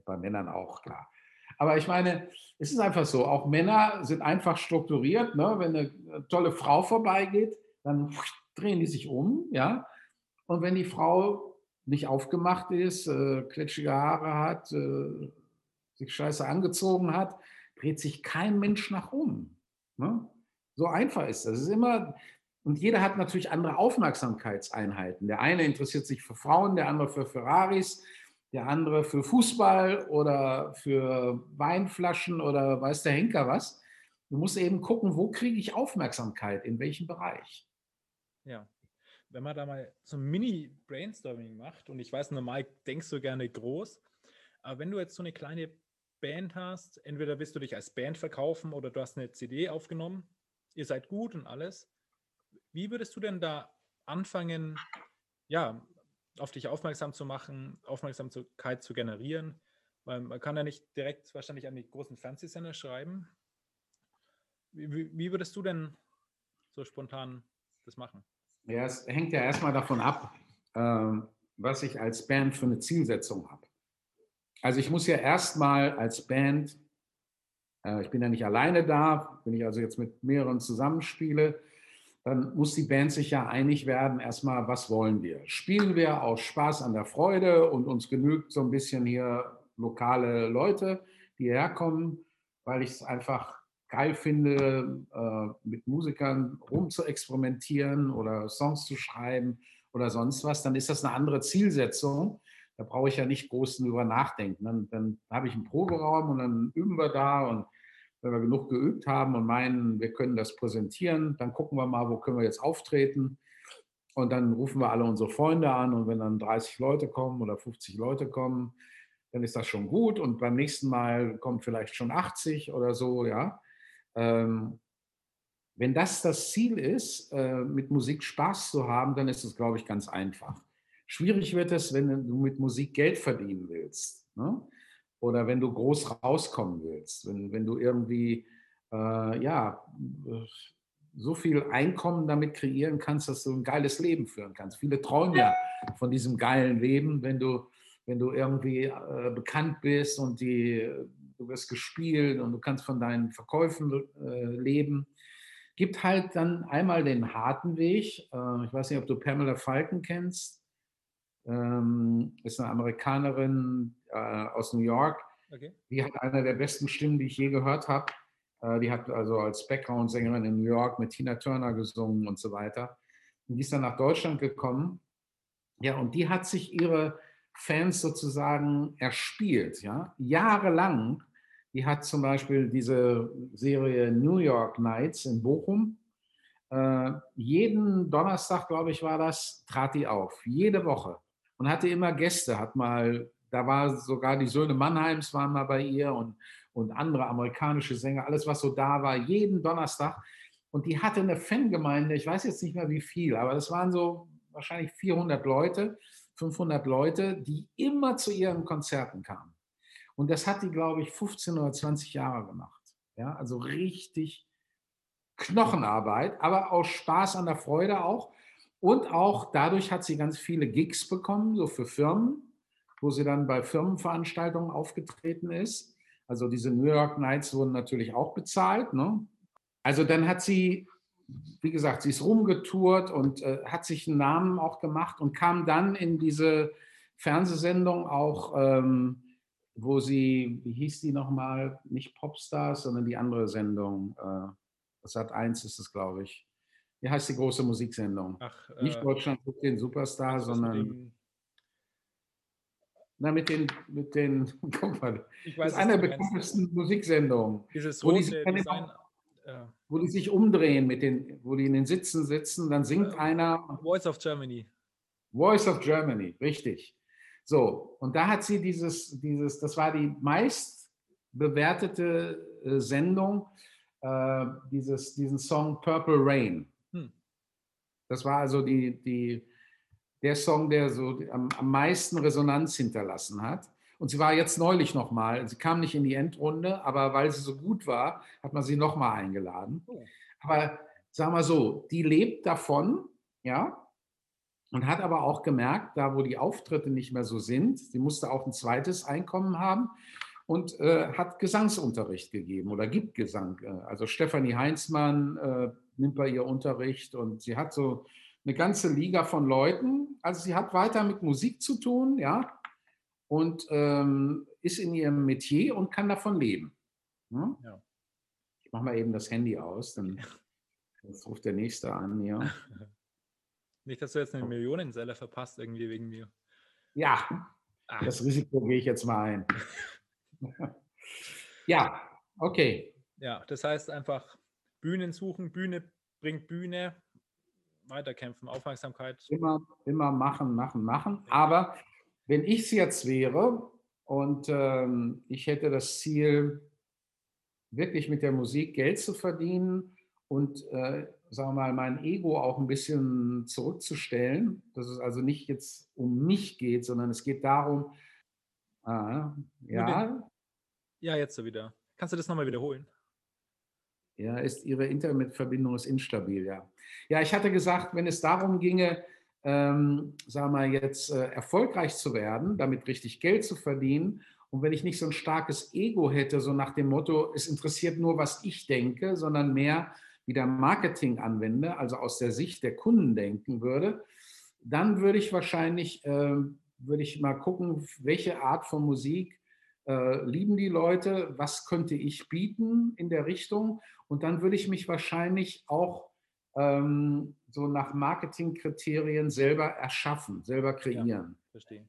Bei Männern auch, klar. Aber ich meine, es ist einfach so, auch Männer sind einfach strukturiert. Ne? Wenn eine tolle Frau vorbeigeht, dann drehen die sich um, ja. Und wenn die Frau nicht aufgemacht ist, äh, klitschige Haare hat, äh, sich scheiße angezogen hat, dreht sich kein Mensch nach um. Ne? So einfach ist das. Es ist immer, und jeder hat natürlich andere Aufmerksamkeitseinheiten. Der eine interessiert sich für Frauen, der andere für Ferraris, der andere für Fußball oder für Weinflaschen oder weiß der Henker was. Du musst eben gucken, wo kriege ich Aufmerksamkeit, in welchem Bereich. Ja, wenn man da mal so ein Mini-Brainstorming macht, und ich weiß, normal denkst du gerne groß, aber wenn du jetzt so eine kleine Band hast, entweder willst du dich als Band verkaufen oder du hast eine CD aufgenommen ihr seid gut und alles. Wie würdest du denn da anfangen, ja, auf dich aufmerksam zu machen, Aufmerksamkeit zu generieren? Weil man kann ja nicht direkt wahrscheinlich an die großen Fernsehsender schreiben. Wie, wie würdest du denn so spontan das machen? Ja, es hängt ja erstmal davon ab, ähm, was ich als Band für eine Zielsetzung habe. Also ich muss ja erstmal als Band ich bin ja nicht alleine da, wenn ich also jetzt mit mehreren zusammenspiele, dann muss die Band sich ja einig werden, erstmal, was wollen wir? Spielen wir aus Spaß an der Freude und uns genügt so ein bisschen hier lokale Leute, die herkommen, weil ich es einfach geil finde, äh, mit Musikern rum zu experimentieren oder Songs zu schreiben oder sonst was, dann ist das eine andere Zielsetzung. Da brauche ich ja nicht groß drüber nachdenken. Dann, dann habe ich einen Proberaum und dann üben wir da und wenn wir genug geübt haben und meinen, wir können das präsentieren, dann gucken wir mal, wo können wir jetzt auftreten. Und dann rufen wir alle unsere Freunde an und wenn dann 30 Leute kommen oder 50 Leute kommen, dann ist das schon gut und beim nächsten Mal kommt vielleicht schon 80 oder so, ja. Ähm, wenn das das Ziel ist, äh, mit Musik Spaß zu haben, dann ist es, glaube ich, ganz einfach. Schwierig wird es, wenn du mit Musik Geld verdienen willst. Ne? Oder wenn du groß rauskommen willst. Wenn, wenn du irgendwie, äh, ja, so viel Einkommen damit kreieren kannst, dass du ein geiles Leben führen kannst. Viele träumen ja von diesem geilen Leben, wenn du, wenn du irgendwie äh, bekannt bist und die, du wirst gespielt und du kannst von deinen Verkäufen äh, leben. Gibt halt dann einmal den harten Weg. Äh, ich weiß nicht, ob du Pamela Falken kennst. Ähm, ist eine Amerikanerin äh, aus New York. Okay. Die hat eine der besten Stimmen, die ich je gehört habe. Äh, die hat also als Background-Sängerin in New York mit Tina Turner gesungen und so weiter. Und die ist dann nach Deutschland gekommen. Ja, und die hat sich ihre Fans sozusagen erspielt, ja, jahrelang. Die hat zum Beispiel diese Serie New York Nights in Bochum. Äh, jeden Donnerstag, glaube ich, war das, trat die auf, jede Woche. Und hatte immer Gäste, hat mal, da war sogar die Söhne Mannheims waren mal bei ihr und und andere amerikanische Sänger, alles, was so da war, jeden Donnerstag. Und die hatte eine Fangemeinde, ich weiß jetzt nicht mehr wie viel, aber das waren so wahrscheinlich 400 Leute, 500 Leute, die immer zu ihren Konzerten kamen. Und das hat die, glaube ich, 15 oder 20 Jahre gemacht. Ja, also richtig Knochenarbeit, aber aus Spaß an der Freude auch. Und auch dadurch hat sie ganz viele Gigs bekommen, so für Firmen, wo sie dann bei Firmenveranstaltungen aufgetreten ist. Also diese New York Nights wurden natürlich auch bezahlt. Ne? Also dann hat sie, wie gesagt, sie ist rumgetourt und äh, hat sich einen Namen auch gemacht und kam dann in diese Fernsehsendung auch, ähm, wo sie, wie hieß die nochmal, nicht Popstars, sondern die andere Sendung. Äh, hat eins ist es, glaube ich. Wie heißt die große Musiksendung? Ach, äh, nicht Deutschland sucht den Superstar, sondern na, mit den, mit den, guck mal, ich weiß, das ist eine der bekanntesten Musiksendungen. Dieses wo die, sich, Design, ja. wo die sich umdrehen, mit den, wo die in den Sitzen sitzen, dann singt äh, einer. Voice of Germany. Voice of Germany, richtig. So, und da hat sie dieses, dieses, das war die meist bewertete äh, Sendung, äh, dieses, diesen Song Purple Rain. Das war also die, die der Song, der so am, am meisten Resonanz hinterlassen hat. Und sie war jetzt neulich nochmal, sie kam nicht in die Endrunde, aber weil sie so gut war, hat man sie nochmal eingeladen. Oh. Aber sag mal so, die lebt davon, ja, und hat aber auch gemerkt, da wo die Auftritte nicht mehr so sind, sie musste auch ein zweites Einkommen haben und äh, hat Gesangsunterricht gegeben oder gibt Gesang. Äh, also Stefanie Heinzmann äh, nimmt bei ihr Unterricht und sie hat so eine ganze Liga von Leuten. Also sie hat weiter mit Musik zu tun, ja, und ähm, ist in ihrem Metier und kann davon leben. Hm? Ja. Ich mache mal eben das Handy aus, dann ruft der Nächste an, ja. Nicht, dass du jetzt eine Millionenseller verpasst irgendwie wegen mir. Ja, Ach. das Risiko gehe ich jetzt mal ein. ja, okay. Ja, das heißt einfach Bühnen suchen, Bühne bringt Bühne, weiterkämpfen, Aufmerksamkeit. Immer, immer machen, machen, machen. Aber wenn ich es jetzt wäre und ähm, ich hätte das Ziel, wirklich mit der Musik Geld zu verdienen und, äh, sagen wir mal, mein Ego auch ein bisschen zurückzustellen, dass es also nicht jetzt um mich geht, sondern es geht darum, äh, ja. Ja, jetzt so wieder. Kannst du das nochmal wiederholen? Ja, ist Ihre Internetverbindung ist instabil, ja. Ja, ich hatte gesagt, wenn es darum ginge, ähm, sagen wir jetzt äh, erfolgreich zu werden, damit richtig Geld zu verdienen und wenn ich nicht so ein starkes Ego hätte, so nach dem Motto, es interessiert nur, was ich denke, sondern mehr wieder Marketing anwende, also aus der Sicht der Kunden denken würde, dann würde ich wahrscheinlich, äh, würde ich mal gucken, welche Art von Musik äh, lieben die Leute, was könnte ich bieten in der Richtung und dann würde ich mich wahrscheinlich auch ähm, so nach Marketingkriterien selber erschaffen, selber kreieren. Ja, verstehe.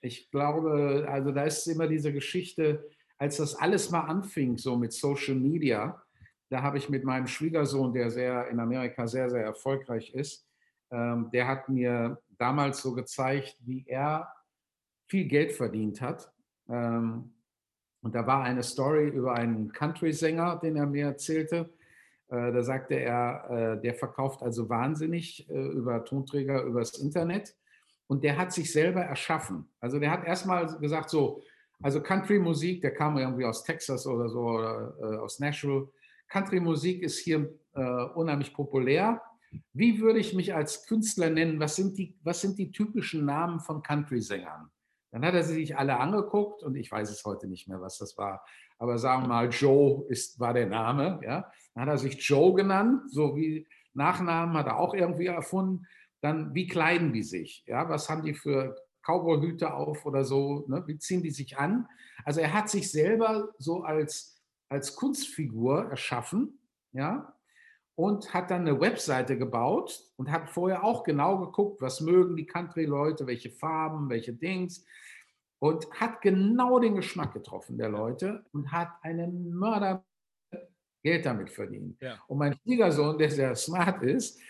Ich glaube, also da ist immer diese Geschichte, als das alles mal anfing, so mit Social Media, da habe ich mit meinem Schwiegersohn, der sehr in Amerika sehr, sehr erfolgreich ist, ähm, der hat mir damals so gezeigt, wie er viel Geld verdient hat. Ähm, und da war eine Story über einen Country-Sänger, den er mir erzählte. Äh, da sagte er, äh, der verkauft also wahnsinnig äh, über Tonträger, übers Internet. Und der hat sich selber erschaffen. Also der hat erstmal gesagt, so, also Country-Musik, der kam irgendwie aus Texas oder so, oder äh, aus Nashville. Country-Musik ist hier äh, unheimlich populär. Wie würde ich mich als Künstler nennen? Was sind die, was sind die typischen Namen von Country-Sängern? Dann hat er sich alle angeguckt und ich weiß es heute nicht mehr, was das war. Aber sagen wir mal, Joe ist, war der Name. Ja? Dann hat er sich Joe genannt, so wie Nachnamen hat er auch irgendwie erfunden. Dann, wie kleiden die sich? Ja? Was haben die für Cowboyhüte auf oder so? Ne? Wie ziehen die sich an? Also er hat sich selber so als, als Kunstfigur erschaffen. Ja? und hat dann eine Webseite gebaut und hat vorher auch genau geguckt, was mögen die Country-Leute, welche Farben, welche Dings und hat genau den Geschmack getroffen der Leute und hat einen Mörder Geld damit verdient. Ja. Und mein Schwiegersohn, der sehr smart ist,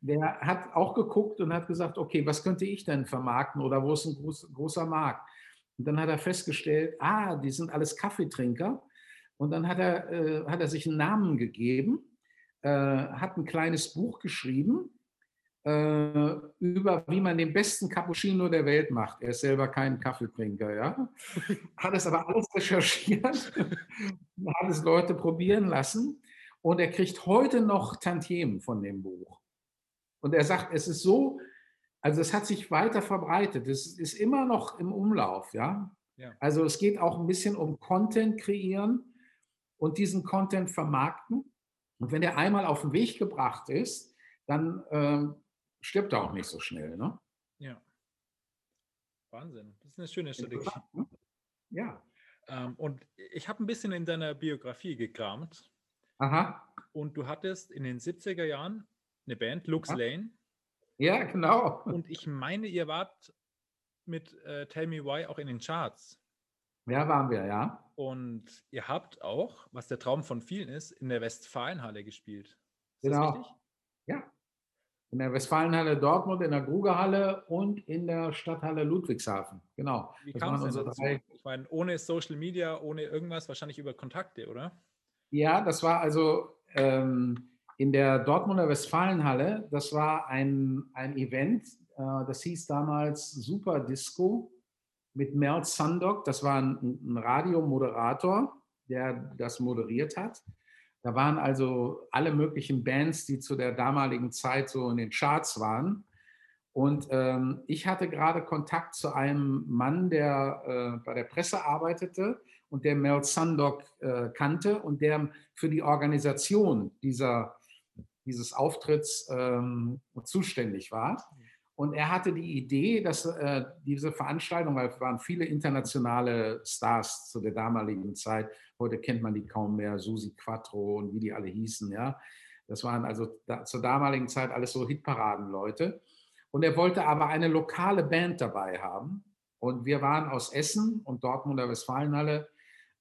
der hat auch geguckt und hat gesagt, okay, was könnte ich denn vermarkten oder wo ist ein groß, großer Markt? Und dann hat er festgestellt, ah, die sind alles Kaffeetrinker. Und dann hat er, äh, hat er sich einen Namen gegeben äh, hat ein kleines Buch geschrieben äh, über, wie man den besten Cappuccino der Welt macht. Er ist selber kein Kaffeetrinker, ja. Hat es aber alles recherchiert, hat es Leute probieren lassen und er kriegt heute noch Tantiemen von dem Buch. Und er sagt, es ist so, also es hat sich weiter verbreitet. Es ist immer noch im Umlauf, ja. ja. Also es geht auch ein bisschen um Content kreieren und diesen Content vermarkten. Und wenn der einmal auf den Weg gebracht ist, dann ähm, stirbt auch nicht so schnell. Ne? Ja. Wahnsinn. Das ist eine schöne Strategie. Ne? Ja. Ähm, und ich habe ein bisschen in deiner Biografie gekramt. Aha. Und du hattest in den 70er Jahren eine Band, Lux. Lane. Ja, genau. Und ich meine, ihr wart mit äh, Tell Me Why auch in den Charts. Ja, waren wir, ja. Und ihr habt auch, was der Traum von vielen ist, in der Westfalenhalle gespielt. Ist genau. das richtig? Ja. In der Westfalenhalle Dortmund, in der Grugerhalle und in der Stadthalle Ludwigshafen. Genau. Wie kam es denn dazu? Ich meine, ohne Social Media, ohne irgendwas, wahrscheinlich über Kontakte, oder? Ja, das war also ähm, in der Dortmunder Westfalenhalle. Das war ein, ein Event, äh, das hieß damals Super Disco mit Mel Sundog. Das war ein, ein Radiomoderator, der das moderiert hat. Da waren also alle möglichen Bands, die zu der damaligen Zeit so in den Charts waren. Und ähm, ich hatte gerade Kontakt zu einem Mann, der äh, bei der Presse arbeitete und der Mel Sundog äh, kannte und der für die Organisation dieser, dieses Auftritts ähm, zuständig war. Und er hatte die Idee, dass äh, diese Veranstaltung, weil es waren viele internationale Stars zu der damaligen Zeit, heute kennt man die kaum mehr, Susi Quattro und wie die alle hießen, ja. Das waren also da, zur damaligen Zeit alles so Hitparadenleute. Und er wollte aber eine lokale Band dabei haben. Und wir waren aus Essen und Dortmunder Westfalenhalle.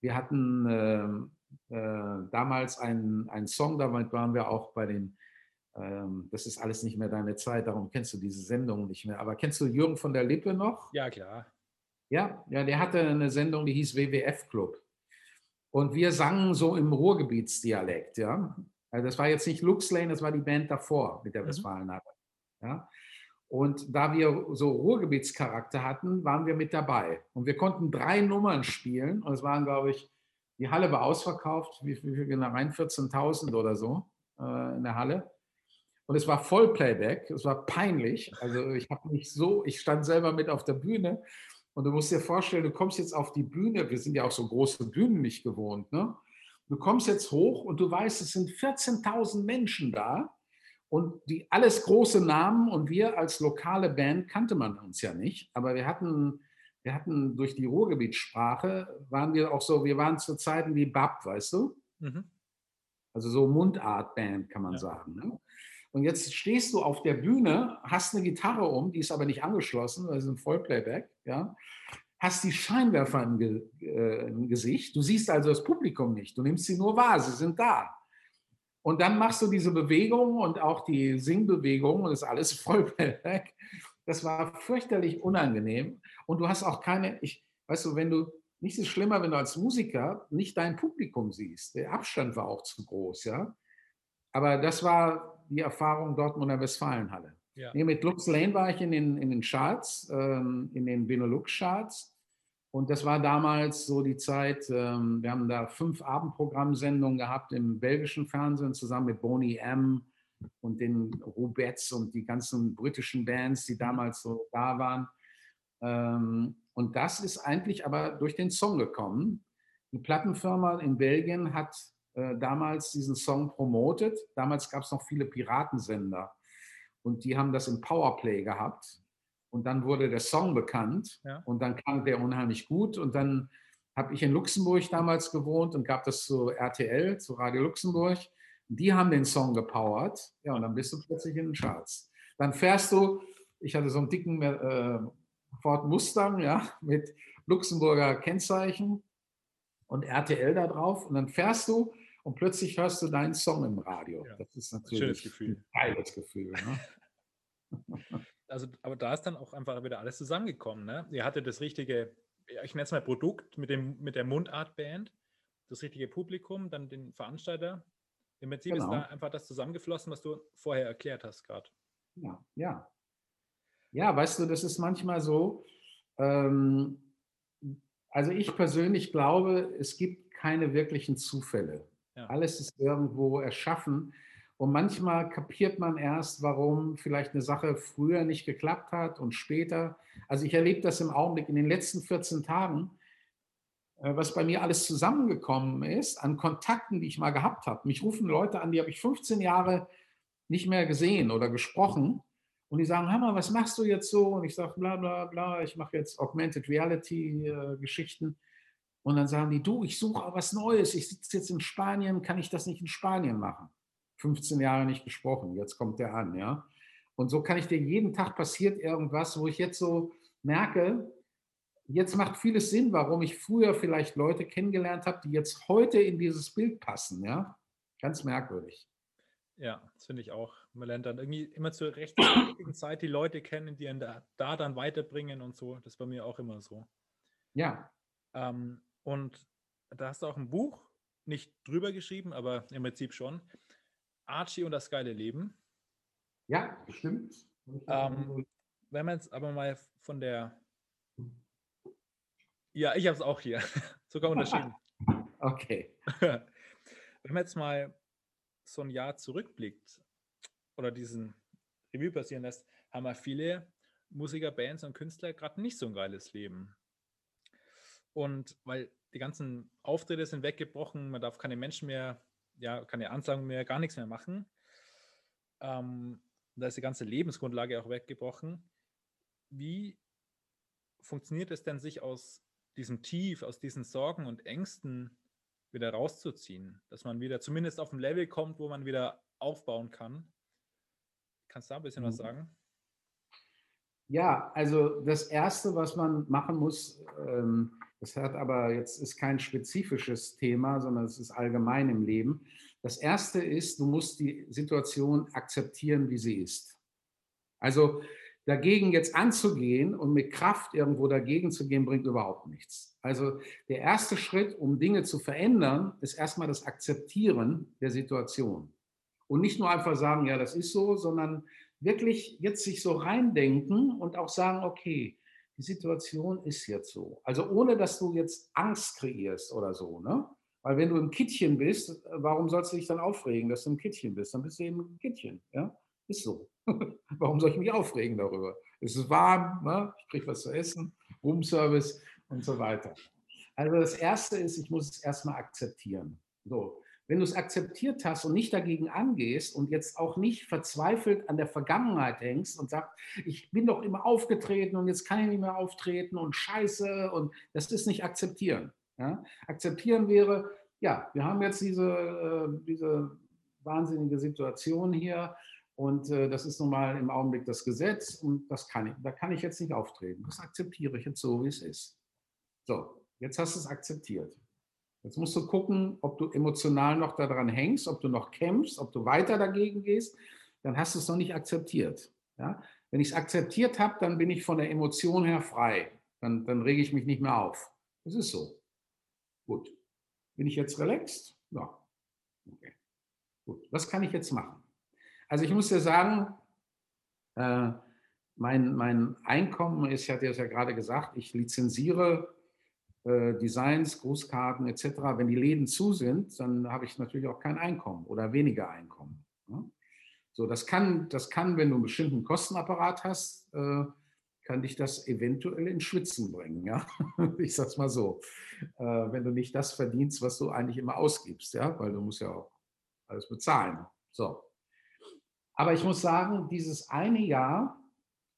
Wir hatten äh, äh, damals einen, einen Song, damit waren wir auch bei den ähm, das ist alles nicht mehr deine Zeit, darum kennst du diese Sendung nicht mehr. Aber kennst du Jürgen von der Lippe noch? Ja, klar. Ja, ja, der hatte eine Sendung, die hieß WWF Club. Und wir sangen so im Ruhrgebietsdialekt, ja. Also das war jetzt nicht Lux Lane, das war die Band davor mit der mhm. Westfalenhalle. Ja. Und da wir so Ruhrgebietscharakter hatten, waren wir mit dabei. Und wir konnten drei Nummern spielen. Und es waren, glaube ich, die Halle war ausverkauft, wie viel genau rein? 14.000 oder so äh, in der Halle. Und es war Vollplayback, es war peinlich. Also ich habe mich so, ich stand selber mit auf der Bühne und du musst dir vorstellen, du kommst jetzt auf die Bühne, wir sind ja auch so große Bühnen nicht gewohnt, ne? Du kommst jetzt hoch und du weißt, es sind 14.000 Menschen da und die alles große Namen und wir als lokale Band kannte man uns ja nicht, aber wir hatten, wir hatten durch die Ruhrgebietssprache, waren wir auch so, wir waren zu Zeiten wie Bab, weißt du? Mhm. Also so Mundartband kann man ja. sagen. Ne? Und jetzt stehst du auf der Bühne, hast eine Gitarre um, die ist aber nicht angeschlossen, weil es ist ein Vollplayback, ja. Hast die Scheinwerfer im, Ge äh, im Gesicht. Du siehst also das Publikum nicht. Du nimmst sie nur wahr, sie sind da. Und dann machst du diese Bewegung und auch die Singbewegung und ist alles Vollplayback. Das war fürchterlich unangenehm. Und du hast auch keine, ich, weißt du, wenn du, nichts ist schlimmer, wenn du als Musiker nicht dein Publikum siehst. Der Abstand war auch zu groß, ja. Aber das war die Erfahrung Dortmunder Westfalenhalle. Ja. Nee, mit Lux Lane war ich in den, in den Charts, ähm, in den Benelux-Charts. Und das war damals so die Zeit, ähm, wir haben da fünf Abendprogrammsendungen gehabt im belgischen Fernsehen zusammen mit Boney M und den Rubets und die ganzen britischen Bands, die damals so da waren. Ähm, und das ist eigentlich aber durch den Song gekommen. Die Plattenfirma in Belgien hat damals diesen Song promotet. Damals gab es noch viele Piratensender und die haben das im Powerplay gehabt. Und dann wurde der Song bekannt ja. und dann klang der unheimlich gut. Und dann habe ich in Luxemburg damals gewohnt und gab das zu RTL, zu Radio Luxemburg. Die haben den Song gepowert. Ja, und dann bist du plötzlich in den Charts. Dann fährst du, ich hatte so einen dicken äh, Ford Mustang, ja, mit Luxemburger Kennzeichen und RTL da drauf. Und dann fährst du und plötzlich hörst du deinen Song im Radio. Ja, das ist natürlich ein geiles Gefühl. Ne? also, aber da ist dann auch einfach wieder alles zusammengekommen. Ne? Ihr hattet das richtige, ich nenne es mal Produkt mit, dem, mit der Mundart-Band, das richtige Publikum, dann den Veranstalter. Im Prinzip genau. ist da einfach das zusammengeflossen, was du vorher erklärt hast gerade. Ja, ja. Ja, weißt du, das ist manchmal so. Ähm, also ich persönlich glaube, es gibt keine wirklichen Zufälle. Alles ist irgendwo erschaffen. Und manchmal kapiert man erst, warum vielleicht eine Sache früher nicht geklappt hat und später. Also ich erlebe das im Augenblick in den letzten 14 Tagen, äh, was bei mir alles zusammengekommen ist an Kontakten, die ich mal gehabt habe. Mich rufen Leute an, die habe ich 15 Jahre nicht mehr gesehen oder gesprochen. Und die sagen, Hammer, was machst du jetzt so? Und ich sage, bla bla bla, ich mache jetzt Augmented Reality-Geschichten. Und dann sagen die, du, ich suche was Neues, ich sitze jetzt in Spanien, kann ich das nicht in Spanien machen? 15 Jahre nicht gesprochen, jetzt kommt der an, ja. Und so kann ich dir jeden Tag passiert irgendwas, wo ich jetzt so merke, jetzt macht vieles Sinn, warum ich früher vielleicht Leute kennengelernt habe, die jetzt heute in dieses Bild passen, ja. Ganz merkwürdig. Ja, das finde ich auch. Man lernt dann irgendwie immer zur richtigen Zeit die Leute kennen, die einen da, da, dann weiterbringen und so. Das ist bei mir auch immer so. Ja. Ähm, und da hast du auch ein Buch, nicht drüber geschrieben, aber im Prinzip schon. Archie und das geile Leben. Ja, stimmt. Ähm, wenn man jetzt aber mal von der. Ja, ich habe es auch hier. Sogar unterschieden. okay. wenn man jetzt mal so ein Jahr zurückblickt oder diesen Revue passieren lässt, haben wir viele Musiker, Bands und Künstler gerade nicht so ein geiles Leben. Und weil die ganzen Auftritte sind weggebrochen, man darf keine Menschen mehr, ja, keine Ansagen mehr, gar nichts mehr machen. Ähm, da ist die ganze Lebensgrundlage auch weggebrochen. Wie funktioniert es denn, sich aus diesem Tief, aus diesen Sorgen und Ängsten wieder rauszuziehen, dass man wieder zumindest auf ein Level kommt, wo man wieder aufbauen kann? Kannst du da ein bisschen was mhm. sagen? Ja, also das Erste, was man machen muss, ähm, das hat aber jetzt ist kein spezifisches Thema, sondern es ist allgemein im Leben. Das erste ist, du musst die Situation akzeptieren, wie sie ist. Also dagegen jetzt anzugehen und mit Kraft irgendwo dagegen zu gehen, bringt überhaupt nichts. Also der erste Schritt, um Dinge zu verändern, ist erstmal das Akzeptieren der Situation. Und nicht nur einfach sagen, ja, das ist so, sondern wirklich jetzt sich so reindenken und auch sagen, okay, die Situation ist jetzt so. Also ohne, dass du jetzt Angst kreierst oder so, ne? Weil wenn du im Kittchen bist, warum sollst du dich dann aufregen, dass du im Kittchen bist? Dann bist du eben im Kittchen, ja? Ist so. warum soll ich mich aufregen darüber? Es ist warm, ne? ich kriege was zu essen, Roomservice und so weiter. Also das Erste ist, ich muss es erstmal akzeptieren. So, wenn du es akzeptiert hast und nicht dagegen angehst und jetzt auch nicht verzweifelt an der Vergangenheit hängst und sagst, ich bin doch immer aufgetreten und jetzt kann ich nicht mehr auftreten und scheiße und das ist nicht akzeptieren. Ja? Akzeptieren wäre, ja, wir haben jetzt diese, äh, diese wahnsinnige Situation hier. Und äh, das ist nun mal im Augenblick das Gesetz und das kann ich, da kann ich jetzt nicht auftreten. Das akzeptiere ich jetzt so, wie es ist. So, jetzt hast du es akzeptiert. Jetzt musst du gucken, ob du emotional noch daran hängst, ob du noch kämpfst, ob du weiter dagegen gehst. Dann hast du es noch nicht akzeptiert. Ja? Wenn ich es akzeptiert habe, dann bin ich von der Emotion her frei. Dann, dann rege ich mich nicht mehr auf. Das ist so. Gut. Bin ich jetzt relaxed? Ja. Okay. Gut. Was kann ich jetzt machen? Also ich muss dir sagen, äh, mein, mein Einkommen ist, ich hatte es ja gerade gesagt, ich lizenziere Designs, Grußkarten etc. Wenn die Läden zu sind, dann habe ich natürlich auch kein Einkommen oder weniger Einkommen. Ne? So, das kann, das kann, wenn du einen bestimmten Kostenapparat hast, äh, kann dich das eventuell in Schwitzen bringen. Ja? Ich sage es mal so. Äh, wenn du nicht das verdienst, was du eigentlich immer ausgibst, ja, weil du musst ja auch alles bezahlen. So. Aber ich muss sagen, dieses eine Jahr,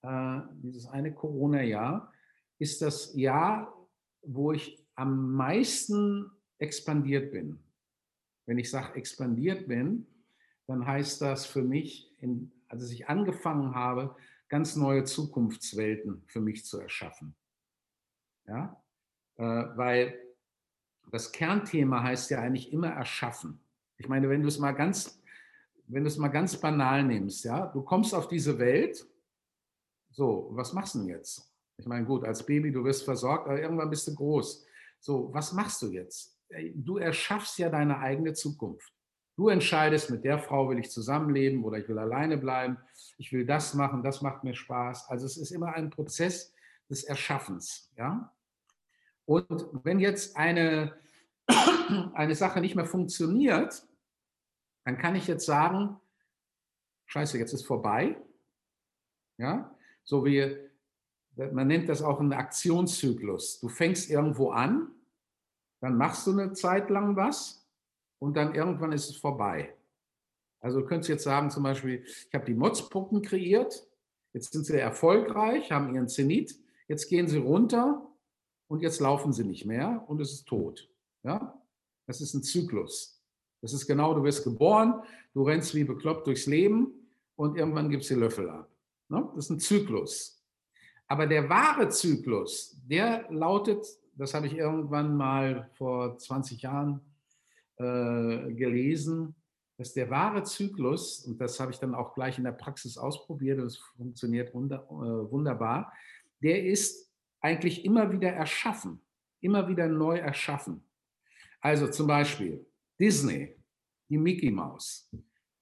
äh, dieses eine Corona-Jahr, ist das Jahr, wo ich am meisten expandiert bin. Wenn ich sage expandiert bin, dann heißt das für mich, in, als ich angefangen habe, ganz neue Zukunftswelten für mich zu erschaffen. Ja? Äh, weil das Kernthema heißt ja eigentlich immer erschaffen. Ich meine, wenn du es mal ganz wenn du es mal ganz banal nimmst, ja, du kommst auf diese Welt, so, was machst du denn jetzt? Ich meine, gut, als Baby, du wirst versorgt, aber irgendwann bist du groß. So, was machst du jetzt? Du erschaffst ja deine eigene Zukunft. Du entscheidest, mit der Frau will ich zusammenleben oder ich will alleine bleiben. Ich will das machen, das macht mir Spaß. Also es ist immer ein Prozess des Erschaffens. Ja? Und wenn jetzt eine, eine Sache nicht mehr funktioniert, dann kann ich jetzt sagen, scheiße, jetzt ist vorbei. Ja, so wie, man nennt das auch einen Aktionszyklus. Du fängst irgendwo an, dann machst du eine Zeit lang was und dann irgendwann ist es vorbei. Also du könntest jetzt sagen, zum Beispiel, ich habe die Motzpuppen kreiert, jetzt sind sie erfolgreich, haben ihren Zenit, jetzt gehen sie runter und jetzt laufen sie nicht mehr und es ist tot. Ja? Das ist ein Zyklus. Das ist genau, du wirst geboren, du rennst wie bekloppt durchs Leben und irgendwann gibst du Löffel ab. Ne? Das ist ein Zyklus. Aber der wahre Zyklus, der lautet, das habe ich irgendwann mal vor 20 Jahren äh, gelesen, dass der wahre Zyklus, und das habe ich dann auch gleich in der Praxis ausprobiert, das funktioniert wunder, äh, wunderbar, der ist eigentlich immer wieder erschaffen, immer wieder neu erschaffen. Also zum Beispiel, Disney, die Mickey Mouse,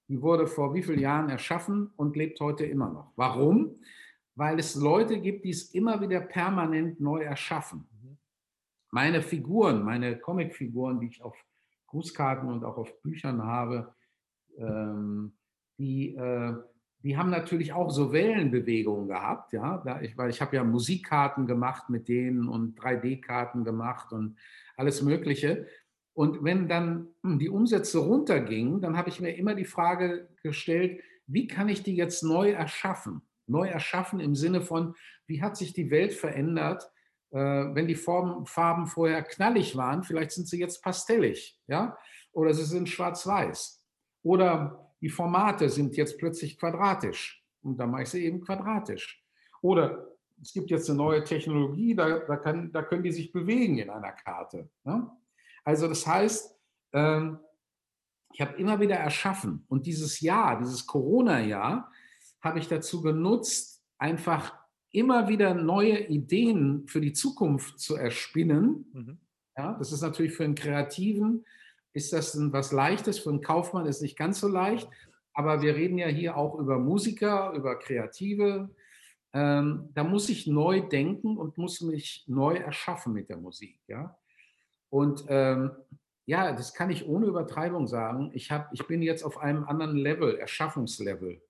die wurde vor wie vielen Jahren erschaffen und lebt heute immer noch. Warum? Weil es Leute gibt, die es immer wieder permanent neu erschaffen. Meine Figuren, meine Comicfiguren, die ich auf Grußkarten und auch auf Büchern habe, ähm, die, äh, die haben natürlich auch so Wellenbewegungen gehabt, ja, da ich, weil ich habe ja Musikkarten gemacht mit denen und 3D-Karten gemacht und alles Mögliche. Und wenn dann die Umsätze runtergingen, dann habe ich mir immer die Frage gestellt, wie kann ich die jetzt neu erschaffen? Neu erschaffen im Sinne von, wie hat sich die Welt verändert, äh, wenn die Formen, Farben vorher knallig waren, vielleicht sind sie jetzt pastellig, ja? Oder sie sind schwarz-weiß. Oder die Formate sind jetzt plötzlich quadratisch und dann mache ich sie eben quadratisch. Oder es gibt jetzt eine neue Technologie, da, da, kann, da können die sich bewegen in einer Karte. Ne? Also das heißt, ähm, ich habe immer wieder erschaffen und dieses Jahr, dieses Corona-Jahr, habe ich dazu genutzt, einfach immer wieder neue Ideen für die Zukunft zu erspinnen. Mhm. Ja, das ist natürlich für einen Kreativen, ist das was Leichtes, für einen Kaufmann ist nicht ganz so leicht, aber wir reden ja hier auch über Musiker, über Kreative. Ähm, da muss ich neu denken und muss mich neu erschaffen mit der Musik. Ja? Und ähm, ja, das kann ich ohne Übertreibung sagen. Ich, hab, ich bin jetzt auf einem anderen Level, Erschaffungslevel.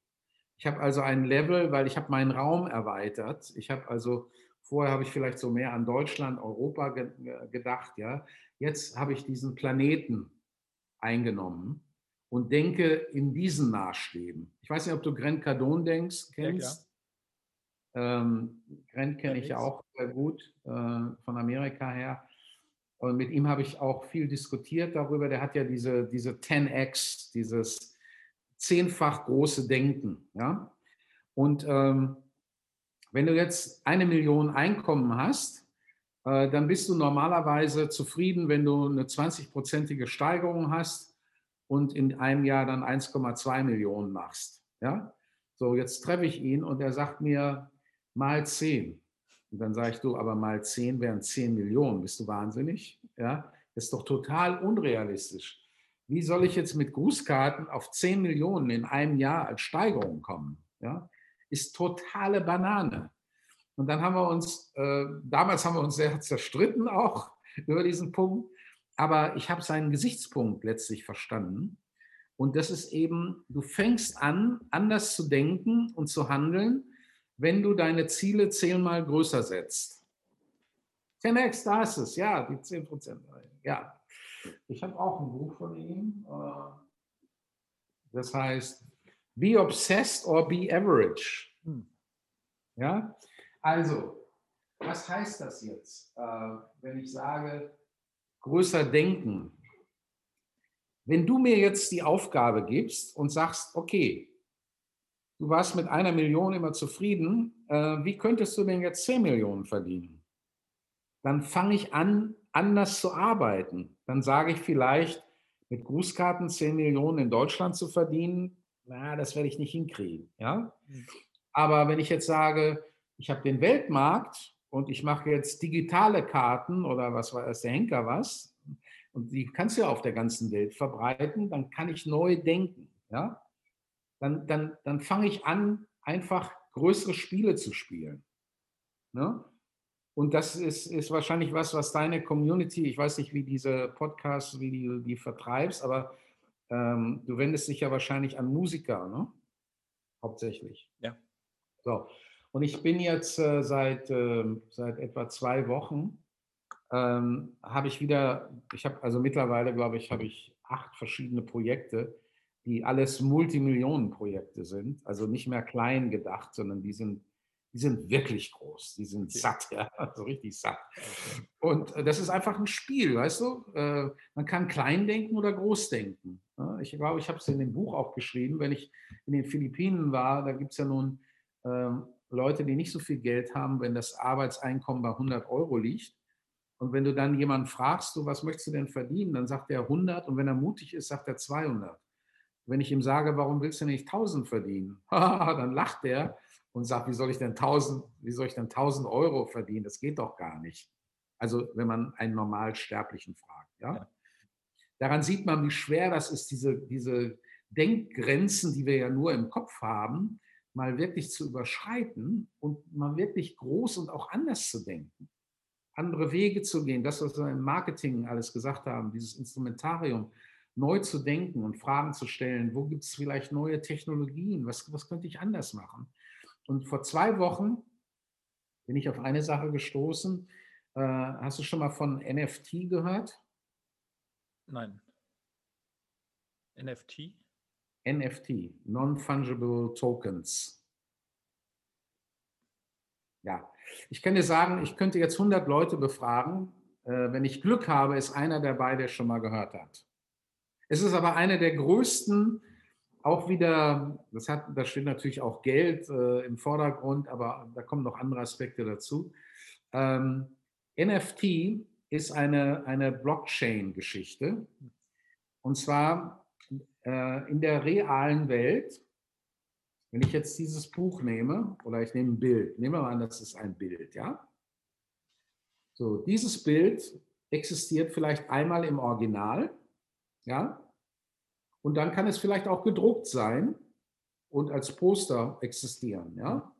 Ich habe also ein Level, weil ich habe meinen Raum erweitert. Ich habe also, vorher habe ich vielleicht so mehr an Deutschland, Europa ge gedacht. Ja. Jetzt habe ich diesen Planeten eingenommen und denke in diesen Maßstäben. Ich weiß nicht, ob du Grant Cardone denkst, kennst. Ja, ähm, Grant kenne ich ja auch sehr gut äh, von Amerika her. Und mit ihm habe ich auch viel diskutiert darüber. Der hat ja diese, diese 10x, dieses zehnfach große Denken. Ja? Und ähm, wenn du jetzt eine Million Einkommen hast, äh, dann bist du normalerweise zufrieden, wenn du eine 20-prozentige Steigerung hast und in einem Jahr dann 1,2 Millionen machst. Ja? So, jetzt treffe ich ihn und er sagt mir mal 10. Und dann sage ich, du, aber mal 10 wären 10 Millionen. Bist du wahnsinnig? Ja, das ist doch total unrealistisch. Wie soll ich jetzt mit Grußkarten auf 10 Millionen in einem Jahr als Steigerung kommen? Ja, ist totale Banane. Und dann haben wir uns, äh, damals haben wir uns sehr zerstritten auch über diesen Punkt. Aber ich habe seinen Gesichtspunkt letztlich verstanden. Und das ist eben, du fängst an, anders zu denken und zu handeln, wenn du deine Ziele zehnmal größer setzt. 10x, da ist es, ja, die 10 Prozent. Ja, ich habe auch ein Buch von ihm. Äh, das heißt, Be Obsessed or Be Average. Hm. Ja, also, was heißt das jetzt, äh, wenn ich sage, größer denken? Wenn du mir jetzt die Aufgabe gibst und sagst, okay, du warst mit einer Million immer zufrieden, äh, wie könntest du denn jetzt 10 Millionen verdienen? Dann fange ich an, anders zu arbeiten. Dann sage ich vielleicht, mit Grußkarten 10 Millionen in Deutschland zu verdienen, na, das werde ich nicht hinkriegen. Ja? Hm. Aber wenn ich jetzt sage, ich habe den Weltmarkt und ich mache jetzt digitale Karten oder was war das, der Henker was, und die kannst du ja auf der ganzen Welt verbreiten, dann kann ich neu denken. Ja? Dann, dann, dann fange ich an, einfach größere Spiele zu spielen. Ne? Und das ist, ist wahrscheinlich was, was deine Community, ich weiß nicht, wie diese Podcasts, wie du die vertreibst, aber ähm, du wendest dich ja wahrscheinlich an Musiker, ne? Hauptsächlich. Ja. So. Und ich bin jetzt äh, seit, äh, seit etwa zwei Wochen ähm, habe ich wieder, ich habe also mittlerweile, glaube ich, habe ich acht verschiedene Projekte, die alles Multimillionenprojekte sind, also nicht mehr klein gedacht, sondern die sind, die sind wirklich groß, die sind satt, ja, also richtig satt. Und äh, das ist einfach ein Spiel, weißt du? Äh, man kann klein denken oder groß denken. Ja? Ich glaube, ich habe es in dem Buch auch geschrieben, wenn ich in den Philippinen war, da gibt es ja nun ähm, Leute, die nicht so viel Geld haben, wenn das Arbeitseinkommen bei 100 Euro liegt und wenn du dann jemanden fragst, du, was möchtest du denn verdienen, dann sagt er 100 und wenn er mutig ist, sagt er 200. Wenn ich ihm sage, warum willst du nicht 1000 verdienen, dann lacht er und sagt, wie soll ich denn 1000, wie soll ich denn 1000 Euro verdienen? Das geht doch gar nicht. Also wenn man einen Normalsterblichen fragt. Ja? ja. Daran sieht man, wie schwer das ist, diese, diese Denkgrenzen, die wir ja nur im Kopf haben, mal wirklich zu überschreiten und mal wirklich groß und auch anders zu denken andere Wege zu gehen, das, was wir im Marketing alles gesagt haben, dieses Instrumentarium neu zu denken und Fragen zu stellen, wo gibt es vielleicht neue Technologien, was, was könnte ich anders machen? Und vor zwei Wochen bin ich auf eine Sache gestoßen. Äh, hast du schon mal von NFT gehört? Nein. NFT? NFT, Non-Fungible Tokens. Ja, ich kann dir sagen, ich könnte jetzt 100 Leute befragen. Äh, wenn ich Glück habe, ist einer dabei, der schon mal gehört hat. Es ist aber eine der größten, auch wieder, das hat, da steht natürlich auch Geld äh, im Vordergrund, aber da kommen noch andere Aspekte dazu. Ähm, NFT ist eine, eine Blockchain-Geschichte. Und zwar äh, in der realen Welt wenn ich jetzt dieses Buch nehme oder ich nehme ein Bild, nehmen wir mal an, das ist ein Bild, ja? So, dieses Bild existiert vielleicht einmal im Original, ja? Und dann kann es vielleicht auch gedruckt sein und als Poster existieren, ja?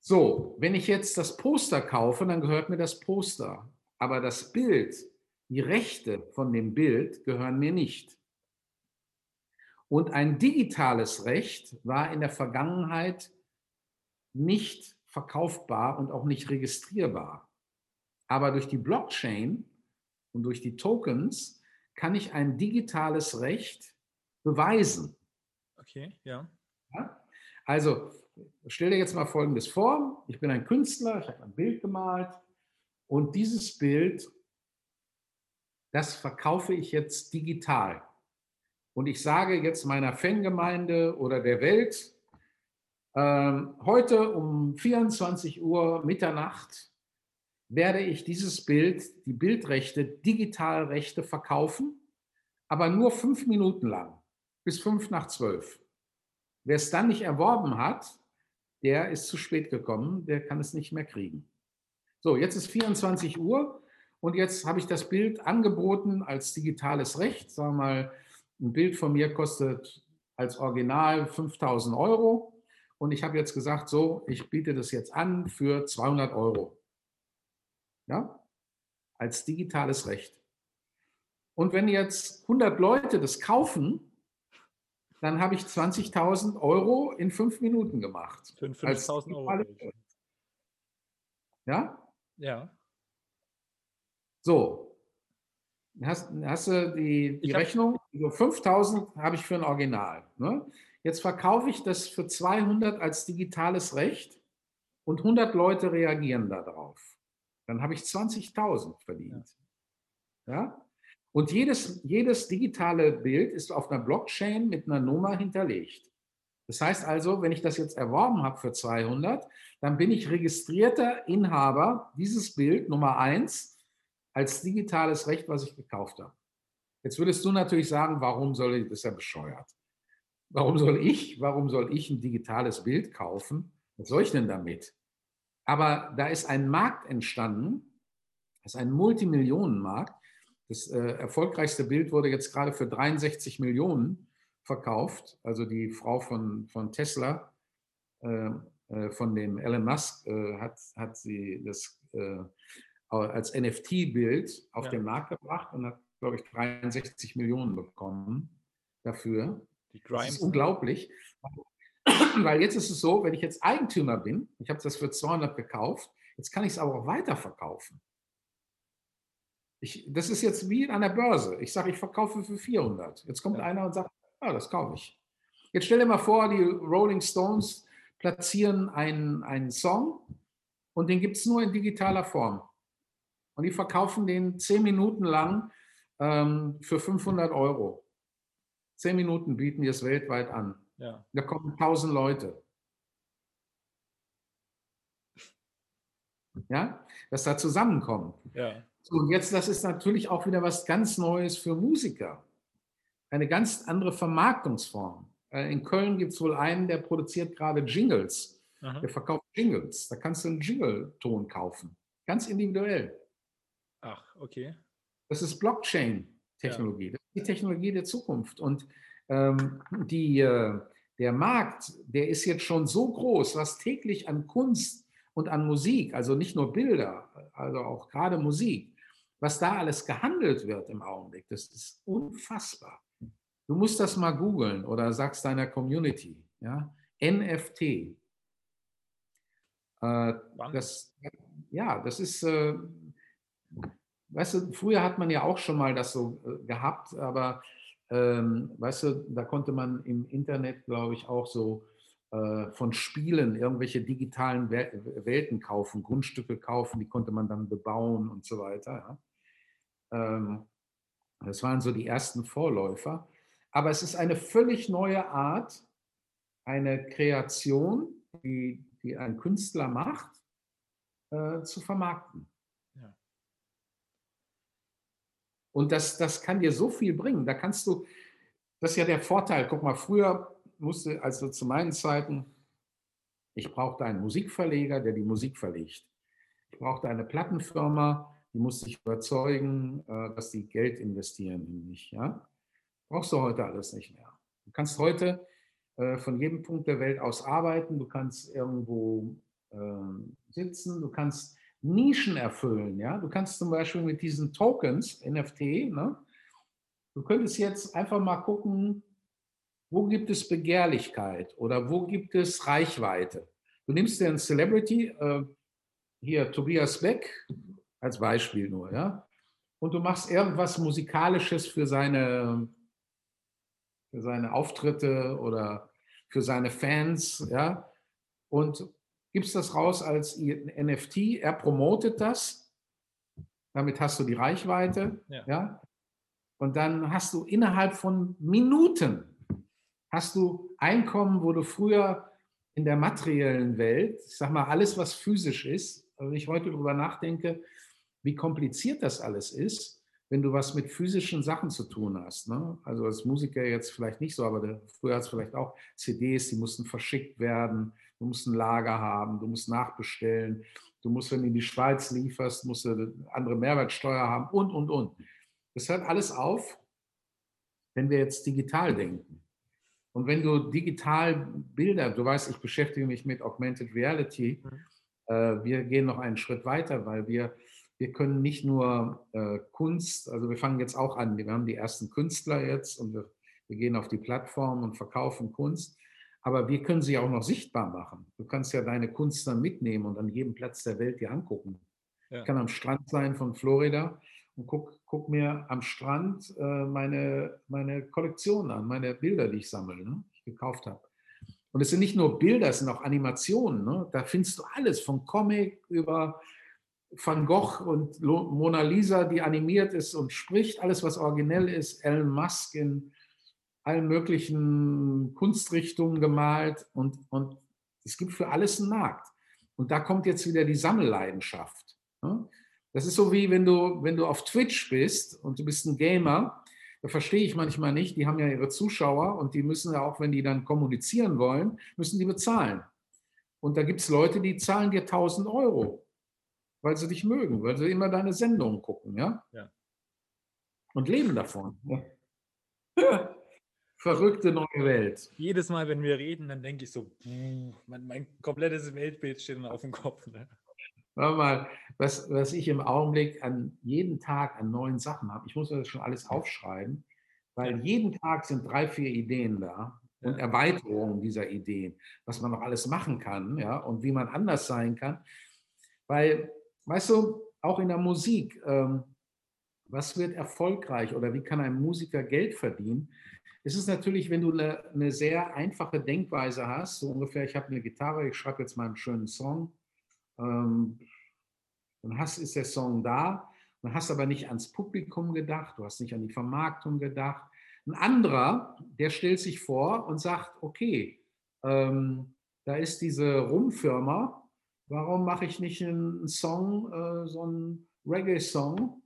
So, wenn ich jetzt das Poster kaufe, dann gehört mir das Poster. Aber das Bild, die Rechte von dem Bild gehören mir nicht. Und ein digitales Recht war in der Vergangenheit nicht verkaufbar und auch nicht registrierbar. Aber durch die Blockchain und durch die Tokens kann ich ein digitales Recht beweisen. Okay, ja. ja? Also stell dir jetzt mal Folgendes vor. Ich bin ein Künstler, ich habe ein Bild gemalt und dieses Bild, das verkaufe ich jetzt digital. und ich sage jetzt meiner Fangemeinde oder der Welt, ähm, heute um 24 Uhr Mitternacht werde ich dieses Bild, die Bildrechte, Digitalrechte verkaufen, aber nur fünf Minuten lang, bis fünf nach zwölf. Wer es dann nicht erworben hat, der ist zu spät gekommen, der kann es nicht mehr kriegen. So, jetzt ist 24 Uhr und jetzt habe ich das Bild angeboten als digitales Recht. Sagen wir mal, ein Bild von mir kostet als Original 5000 Euro. Und ich habe jetzt gesagt, so, ich biete das jetzt an für 200 Euro. Ja? Als digitales Recht. Und wenn jetzt 100 Leute das kaufen, dann habe ich 20.000 Euro in fünf Minuten gemacht. Für 5.000 Euro. Ja? Ja. So. Hast, hast du die, die Rechnung? So 5000 habe ich für ein Original. Ne? Jetzt verkaufe ich das für 200 als digitales Recht und 100 Leute reagieren darauf. Dann habe ich 20.000 verdient. Ja. ja. Und jedes, jedes digitale Bild ist auf einer Blockchain mit einer Nummer hinterlegt. Das heißt also, wenn ich das jetzt erworben habe für 200, dann bin ich registrierter Inhaber dieses Bild Nummer 1 als digitales Recht, was ich gekauft habe. Jetzt würdest du natürlich sagen, warum soll ich, das ist ja bescheuert. Warum soll ich, warum soll ich ein digitales Bild kaufen? Was soll ich denn damit? Aber da ist ein Markt entstanden, das ist ein Multimillionenmarkt. Das äh, erfolgreichste Bild wurde jetzt gerade für 63 Millionen verkauft. Also die Frau von, von Tesla, äh, äh, von dem Elon Musk, äh, hat, hat sie das äh, als NFT-Bild auf ja. den Markt gebracht und hat, glaube ich, 63 Millionen bekommen dafür. Die Grimes. Das ist unglaublich. Weil jetzt ist es so, wenn ich jetzt Eigentümer bin, ich habe das für 200 gekauft, jetzt kann ich es aber auch weiterverkaufen. Ich, das ist jetzt wie an der Börse. Ich sage, ich verkaufe für 400. Jetzt kommt ja. einer und sagt, ja, das kaufe ich. Jetzt stell dir mal vor, die Rolling Stones platzieren einen, einen Song und den gibt es nur in digitaler Form. Und die verkaufen den zehn Minuten lang ähm, für 500 Euro. Zehn Minuten bieten die es weltweit an. Ja. Da kommen 1000 Leute. Ja, dass da zusammenkommen. Ja. So, und jetzt, das ist natürlich auch wieder was ganz Neues für Musiker eine ganz andere Vermarktungsform. Äh, in Köln gibt es wohl einen, der produziert gerade Jingles. Aha. Der verkauft Jingles. Da kannst du einen Jingle-Ton kaufen. Ganz individuell. Ach, okay. Das ist Blockchain-Technologie. Ja. Das ist die Technologie der Zukunft. Und die, äh, der Markt, der ist jetzt schon so groß, was täglich an Kunst und an Musik, also nicht nur Bilder, also auch gerade Musik, was da alles gehandelt wird im Augenblick, das ist unfassbar. Du musst das mal googeln oder sagst deiner Community. Ja? NFT. Äh, das, ja, das ist, äh, weißt du, früher hat man ja auch schon mal das so äh, gehabt, aber ähm, weißt du, da konnte man im Internet, glaube ich, auch so äh, von Spielen irgendwelche digitalen Welten kaufen, Grundstücke kaufen, die konnte man dann bebauen und so weiter. Ja? Ähm, das waren so die ersten Vorläufer. Aber es ist eine völlig neue Art, eine Kreation, die, die ein Künstler macht, äh, zu vermarkten. Ja. Und das, das kann dir so viel bringen. Da kannst du, das ist ja der Vorteil. Guck mal, früher musste, also zu meinen Zeiten, ich brauchte einen Musikverleger, der die Musik verlegt. Ich brauchte eine Plattenfirma, die musste ich überzeugen, äh, dass die Geld investieren in mich. Ja? Brauchst du heute alles nicht mehr. Du kannst heute äh, von jedem Punkt der Welt aus arbeiten, du kannst irgendwo äh, sitzen, du kannst Nischen erfüllen. Ja? Du kannst zum Beispiel mit diesen Tokens, NFT, ne? du könntest jetzt einfach mal gucken, wo gibt es Begehrlichkeit oder wo gibt es Reichweite. Du nimmst dir einen Celebrity, äh, hier Tobias Beck als Beispiel nur, ja, und du machst irgendwas Musikalisches für seine für seine Auftritte oder für seine Fans, ja, und gibst das raus als NFT, er promotet das, damit hast du die Reichweite, ja. ja. Und dann hast du innerhalb von Minuten hast du Einkommen, wo du früher in der materiellen Welt, ich sag mal, alles, was physisch ist, wenn ich heute darüber nachdenke, wie kompliziert das alles ist, wenn du was mit physischen Sachen zu tun hast. Ne? Also als Musiker jetzt vielleicht nicht so, aber früher hat es vielleicht auch CDs, die mussten verschickt werden, du musst ein Lager haben, du musst nachbestellen, du musst, wenn du in die Schweiz lieferst, musst du andere Mehrwertsteuer haben und, und, und. Das hört alles auf, wenn wir jetzt digital denken. Und wenn du digital Bilder, du weißt, ich beschäftige mich mit Augmented Reality, mhm. äh, wir gehen noch einen Schritt weiter, weil wir, wir können nicht nur äh, Kunst, also wir fangen jetzt auch an, wir haben die ersten Künstler jetzt und wir, wir gehen auf die Plattform und verkaufen Kunst, aber wir können sie auch noch sichtbar machen. Du kannst ja deine Kunst dann mitnehmen und an jedem Platz der Welt dir angucken. Ja. Ich kann am Strand sein von Florida und guck, guck mir am Strand äh, meine, meine Kollektion an, meine Bilder, die ich sammle, ne, die ich gekauft habe. Und es sind nicht nur Bilder, es sind auch Animationen. Ne? Da findest du alles, von Comic über Van Gogh und Mona Lisa, die animiert ist und spricht, alles, was originell ist, Elon Musk in allen möglichen Kunstrichtungen gemalt und, und es gibt für alles einen Markt. Und da kommt jetzt wieder die Sammelleidenschaft. Ne? Das ist so wie wenn du, wenn du auf Twitch bist und du bist ein Gamer, da verstehe ich manchmal nicht, die haben ja ihre Zuschauer und die müssen ja auch, wenn die dann kommunizieren wollen, müssen die bezahlen. Und da gibt es Leute, die zahlen dir 1000 Euro, weil sie dich mögen, weil sie immer deine Sendungen gucken, ja? ja. Und leben davon. Ja. Verrückte neue Welt. Jedes Mal, wenn wir reden, dann denke ich so, mein, mein komplettes Weltbild steht dann auf dem Kopf. Ne? mal, was, was ich im Augenblick an jeden Tag an neuen Sachen habe. Ich muss das schon alles aufschreiben, weil jeden Tag sind drei, vier Ideen da und Erweiterungen dieser Ideen, was man noch alles machen kann, ja, und wie man anders sein kann. Weil, weißt du, auch in der Musik, ähm, was wird erfolgreich oder wie kann ein Musiker Geld verdienen? Es ist natürlich, wenn du eine, sehr einfache Denkweise hast, so ungefähr, ich habe eine Gitarre, ich schreibe jetzt mal einen schönen Song, ähm, dann hast, ist der Song da, dann hast aber nicht ans Publikum gedacht, du hast nicht an die Vermarktung gedacht. Ein anderer, der stellt sich vor und sagt, okay, ähm, da ist diese Rumfirma, warum mache ich nicht einen Song, äh, so einen Reggae-Song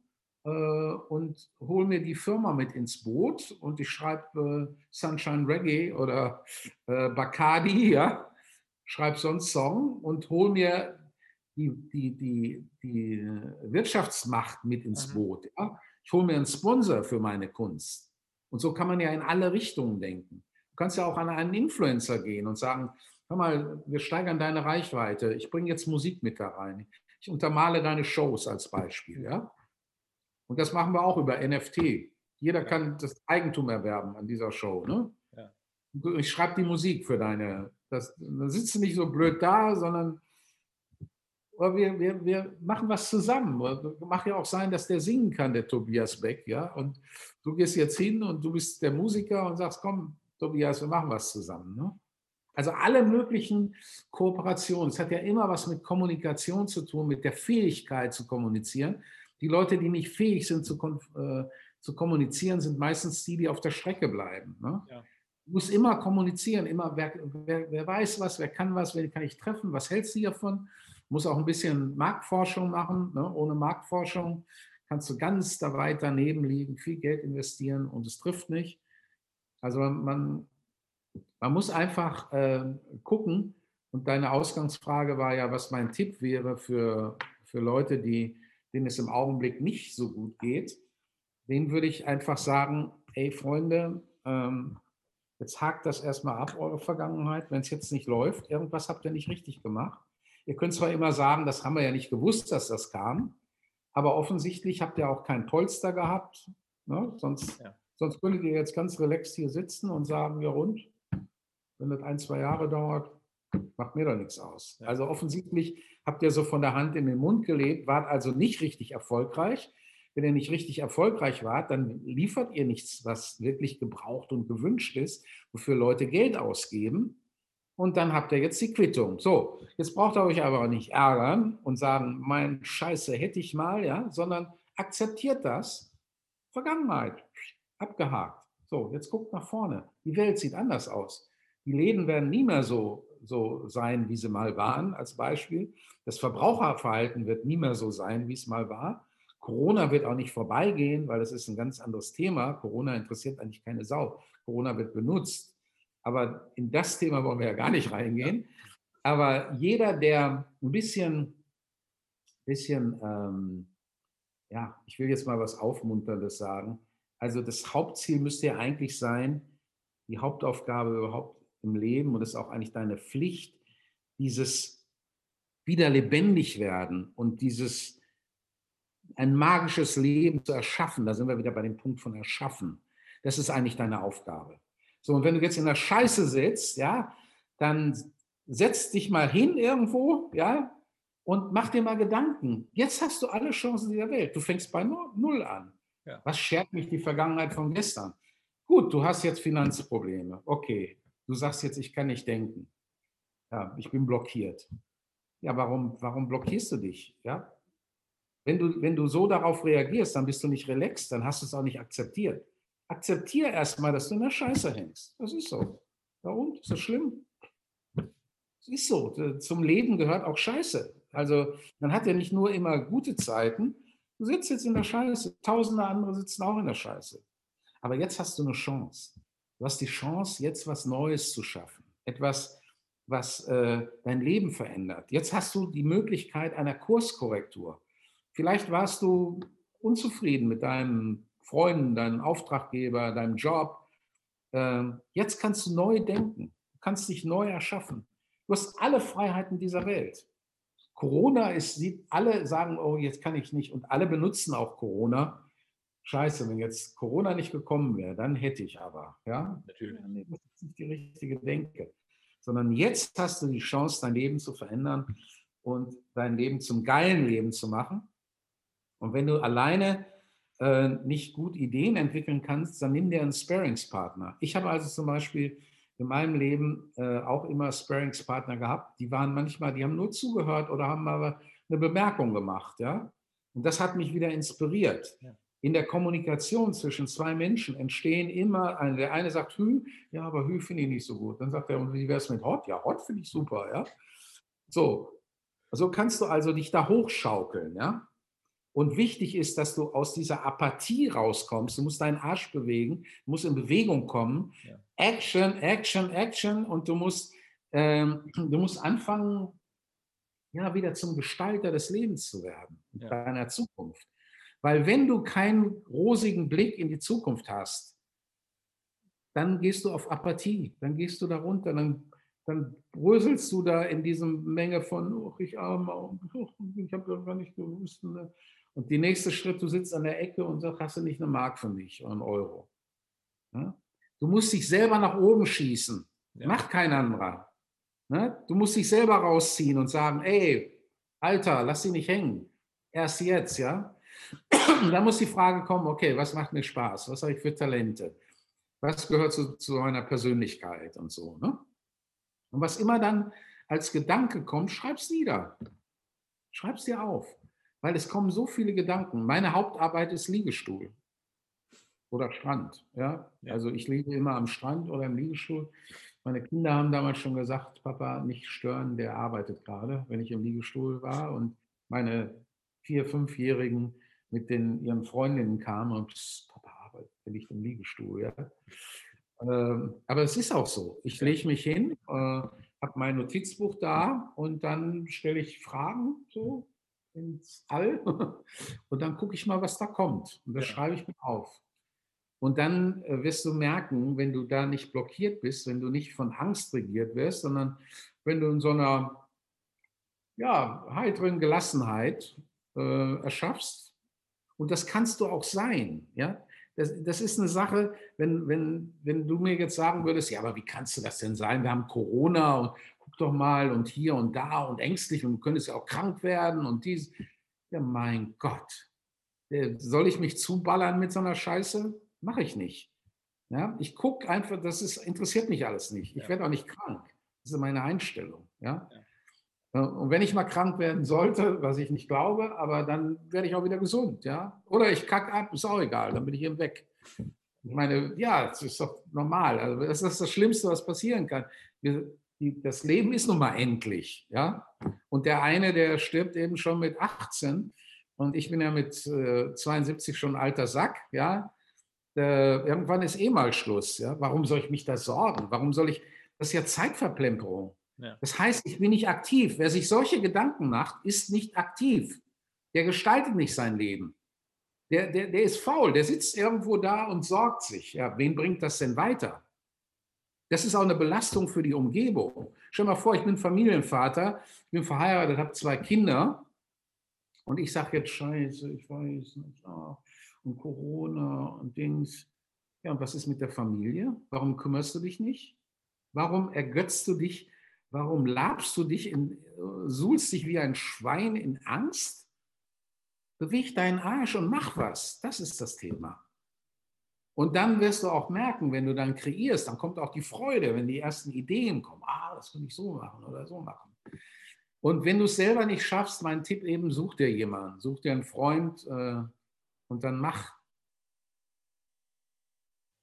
und hole mir die Firma mit ins Boot und ich schreibe äh, Sunshine Reggae oder äh, Bacardi, ja, schreibe so einen Song und hole mir die, die, die, die Wirtschaftsmacht mit ins mhm. Boot. Ja? Ich hole mir einen Sponsor für meine Kunst. Und so kann man ja in alle Richtungen denken. Du kannst ja auch an einen Influencer gehen und sagen, hör mal, wir steigern deine Reichweite, ich bringe jetzt Musik mit da rein. Ich untermale deine Shows als Beispiel. Ja? Und das machen wir auch über NFT. Jeder kann das Eigentum erwerben an dieser Show. Ne? Ja. Ich schreibe die Musik für deine. Das, dann sitzt du nicht so blöd da, sondern wir, wir, wir machen was zusammen. Macht ja auch sein, dass der singen kann, der Tobias Beck, ja. Und du gehst jetzt hin und du bist der Musiker und sagst, komm, Tobias, wir machen was zusammen. Ne? Also alle möglichen Kooperationen. Es hat ja immer was mit Kommunikation zu tun, mit der Fähigkeit zu kommunizieren. Die Leute, die nicht fähig sind zu, äh, zu kommunizieren, sind meistens die, die auf der Strecke bleiben. Ne? Ja. Du musst immer kommunizieren, immer, wer, wer, wer weiß was, wer kann was, wen kann ich treffen, was hältst du davon? muss auch ein bisschen Marktforschung machen. Ne? Ohne Marktforschung kannst du ganz da weit daneben liegen, viel Geld investieren und es trifft nicht. Also man, man muss einfach äh, gucken. Und deine Ausgangsfrage war ja, was mein Tipp wäre für, für Leute, die, denen es im Augenblick nicht so gut geht. Denen würde ich einfach sagen, ey Freunde, ähm, jetzt hakt das erstmal ab, eure Vergangenheit. Wenn es jetzt nicht läuft, irgendwas habt ihr nicht richtig gemacht. Ihr könnt zwar immer sagen, das haben wir ja nicht gewusst, dass das kam, aber offensichtlich habt ihr auch kein Polster gehabt. Ne? Sonst, ja. sonst könntet ihr jetzt ganz relaxed hier sitzen und sagen, ja rund, wenn das ein, zwei Jahre dauert, macht mir doch nichts aus. Ja. Also offensichtlich habt ihr so von der Hand in den Mund gelebt, wart also nicht richtig erfolgreich. Wenn ihr nicht richtig erfolgreich wart, dann liefert ihr nichts, was wirklich gebraucht und gewünscht ist, wofür Leute Geld ausgeben und dann habt ihr jetzt die Quittung. So, jetzt braucht ihr euch aber auch nicht ärgern und sagen, mein Scheiße hätte ich mal, ja, sondern akzeptiert das Vergangenheit, abgehakt. So, jetzt guckt nach vorne. Die Welt sieht anders aus. Die Läden werden nie mehr so, so sein, wie sie mal waren, als Beispiel. Das Verbraucherverhalten wird nie mehr so sein, wie es mal war. Corona wird auch nicht vorbeigehen, weil das ist ein ganz anderes Thema. Corona interessiert eigentlich keine Sau. Corona wird benutzt. Aber in das Thema wollen wir ja gar nicht reingehen. Aber jeder, der ein bisschen, bisschen ähm, ja, ich will jetzt mal was Aufmunterndes sagen. Also das Hauptziel müsste ja eigentlich sein, die Hauptaufgabe überhaupt im Leben und das ist auch eigentlich deine Pflicht, dieses wieder lebendig werden und dieses ein magisches Leben zu erschaffen. Da sind wir wieder bei dem Punkt von erschaffen. Das ist eigentlich deine Aufgabe. So, und wenn du jetzt in der Scheiße sitzt, ja, dann setz dich mal hin irgendwo, ja, und mach dir mal Gedanken. Jetzt hast du alle Chancen dieser Welt. Du fängst bei Null an. Ja. Was schert mich die Vergangenheit von gestern? Gut, du hast jetzt Finanzprobleme. Okay, du sagst jetzt, ich kann nicht denken. Ja, ich bin blockiert. Ja, warum, warum blockierst du dich? Ja, wenn du, wenn du so darauf reagierst, dann bist du nicht relaxed, dann hast du es auch nicht akzeptiert. Akzeptiere erstmal, dass du in der Scheiße hängst. Das ist so. Warum? Ist das schlimm? Das ist so. Zum Leben gehört auch Scheiße. Also man hat ja nicht nur immer gute Zeiten. Du sitzt jetzt in der Scheiße. Tausende andere sitzen auch in der Scheiße. Aber jetzt hast du eine Chance. Du hast die Chance, jetzt was Neues zu schaffen. Etwas, was äh, dein Leben verändert. Jetzt hast du die Möglichkeit einer Kurskorrektur. Vielleicht warst du unzufrieden mit deinen Freunden, deinem Auftraggeber, deinem Job. Ähm, jetzt kannst du neu denken, du kannst dich neu erschaffen. Du hast alle Freiheiten dieser Welt. Corona ist, sieht, alle sagen, oh, jetzt kann ich nicht. Und alle benutzen auch Corona. Scheiße, wenn jetzt Corona nicht gekommen wäre, dann hätte ich aber. Ja, natürlich. Das ist nicht die richtige Denke. Sondern jetzt hast du die Chance, dein Leben zu verändern und dein Leben zum geilen Leben zu machen. Und wenn du alleine äh, nicht gut Ideen entwickeln kannst, dann nimm dir einen Sparingspartner. Ich habe also zum Beispiel in meinem Leben äh, auch immer Sparingspartner gehabt. Die waren manchmal, die haben nur zugehört oder haben aber eine Bemerkung gemacht, ja. Und das hat mich wieder inspiriert. Ja. In der Kommunikation zwischen zwei Menschen entstehen immer, der eine sagt Hü, ja, aber Hü finde ich nicht so gut. Dann sagt er, und wie wäre es mit Hot? Ja, Hot finde ich super, ja. So, so kannst du also dich da hochschaukeln, ja. Und wichtig ist, dass du aus dieser Apathie rauskommst. Du musst deinen Arsch bewegen, du musst in Bewegung kommen. Ja. Action, Action, Action. Und du musst, ähm, du musst anfangen, ja, wieder zum Gestalter des Lebens zu werden, ja. deiner Zukunft. Weil wenn du keinen rosigen Blick in die Zukunft hast, dann gehst du auf Apathie, dann gehst du da runter, dann, dann bröselst du da in diesem Menge von, oh, ich arme, oh, ich habe gar nicht gewusst. Ne? Und die nächste Schritt, du sitzt an der Ecke und sagst, hast du nicht eine Mark für mich oder einen Euro? Ja? Du musst dich selber nach oben schießen. Ja. Macht kein anderer. Ne? Du musst dich selber rausziehen und sagen, ey, Alter, lass sie nicht hängen. Erst jetzt, ja. Und dann muss die Frage kommen, okay, was macht mir Spaß? Was habe ich für Talente? Was gehört zu, zu meiner Persönlichkeit und so. Ne? Und was immer dann als Gedanke kommt, schreib's nieder. Schreib's dir auf weil es kommen so viele Gedanken. Meine Hauptarbeit ist Liegestuhl oder Strand. Ja? ja? Also ich liege immer am Strand oder im Liegestuhl. Meine Kinder haben damals schon gesagt, Papa, nicht stören, der arbeitet gerade, wenn ich im Liegestuhl war. Und meine vier-, fünfjährigen mit den, ihren Freundinnen kamen und pss, Papa arbeitet, der liegt im Liegestuhl. Ja? Ähm, aber es ist auch so. Ich lege mich hin, äh, habe mein Notizbuch da und dann stelle ich Fragen so ins All und dann gucke ich mal, was da kommt. Und das ja. schreibe ich mir auf. Und dann äh, wirst du merken, wenn du da nicht blockiert bist, wenn du nicht von Angst regiert wirst, sondern wenn du in so einer ja, heiteren Gelassenheit äh, erschaffst. Und das kannst du auch sein. Ja? Das, das, ist eine Sache, wenn, wenn, wenn du mir jetzt sagen würdest, ja, aber wie kannst du das denn sein? Wir haben Corona und doch mal und hier und da und ängstlich und du könntest ja auch krank werden und dies. Ja, mein Gott. Äh, soll ich mich zuballern mit so einer Scheiße? Mache ich nicht. Ja, ich gucke einfach, das ist, interessiert mich alles nicht. Ich ja. werde auch nicht krank. Das ist meine Einstellung. Ja? ja. Und wenn ich mal krank werden sollte, was ich nicht glaube, aber dann werde ich auch wieder gesund, ja. Oder ich kacke ab, ist auch egal, dann bin ich eben weg. Ich meine, ja, das ist doch normal. Also das ist das Schlimmste, was passieren kann. das Leben ist nun mal endlich, ja. Und der eine, der stirbt eben schon mit 18 und ich bin ja mit 72 schon ein alter Sack, ja. irgendwann ist eh mal Schluss, ja. Warum soll ich mich da sorgen? Warum soll ich, das ist ja Zeitverplemperung. Ja. Das heißt, ich bin nicht aktiv. Wer sich solche Gedanken macht, ist nicht aktiv. Der gestaltet nicht sein Leben. Der, der, der ist faul, der sitzt irgendwo da und sorgt sich. Ja, wen bringt das denn weiter? Das ist auch eine Belastung für die Umgebung. Stell dir mal vor, ich bin Familienvater, ich bin verheiratet, habe zwei Kinder und ich sage jetzt Scheiße, ich weiß nicht, oh, und Corona und Dings. Ja, und was ist mit der Familie? Warum kümmerst du dich nicht? Warum ergötzt du dich Warum labst du dich, in, suhlst dich wie ein Schwein in Angst? Beweg deinen Arsch und mach was. Das ist das Thema. Und dann wirst du auch merken, wenn du dann kreierst, dann kommt auch die Freude, wenn die ersten Ideen kommen. Ah, das kann ich so machen oder so machen. Und wenn du es selber nicht schaffst, mein Tipp eben, such dir jemanden, such dir einen Freund äh, und dann mach.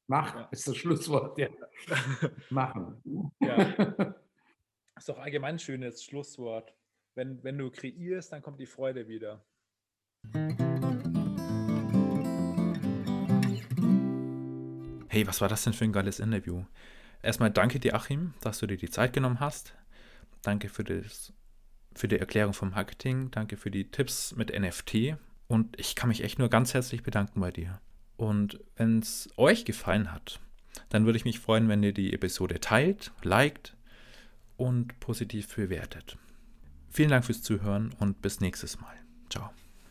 Mach ja. ist das Schlusswort. Ja. Machen. Ja. ist doch allgemein ein schönes Schlusswort. Wenn, wenn du kreierst, dann kommt die Freude wieder. Hey, was war das denn für ein geiles Interview? Erstmal danke dir, Achim, dass du dir die Zeit genommen hast. Danke für, das, für die Erklärung vom Marketing. Danke für die Tipps mit NFT. Und ich kann mich echt nur ganz herzlich bedanken bei dir. Und wenn es euch gefallen hat, dann würde ich mich freuen, wenn ihr die Episode teilt, liked und positiv bewertet. Vielen Dank fürs Zuhören und bis nächstes Mal. Ciao.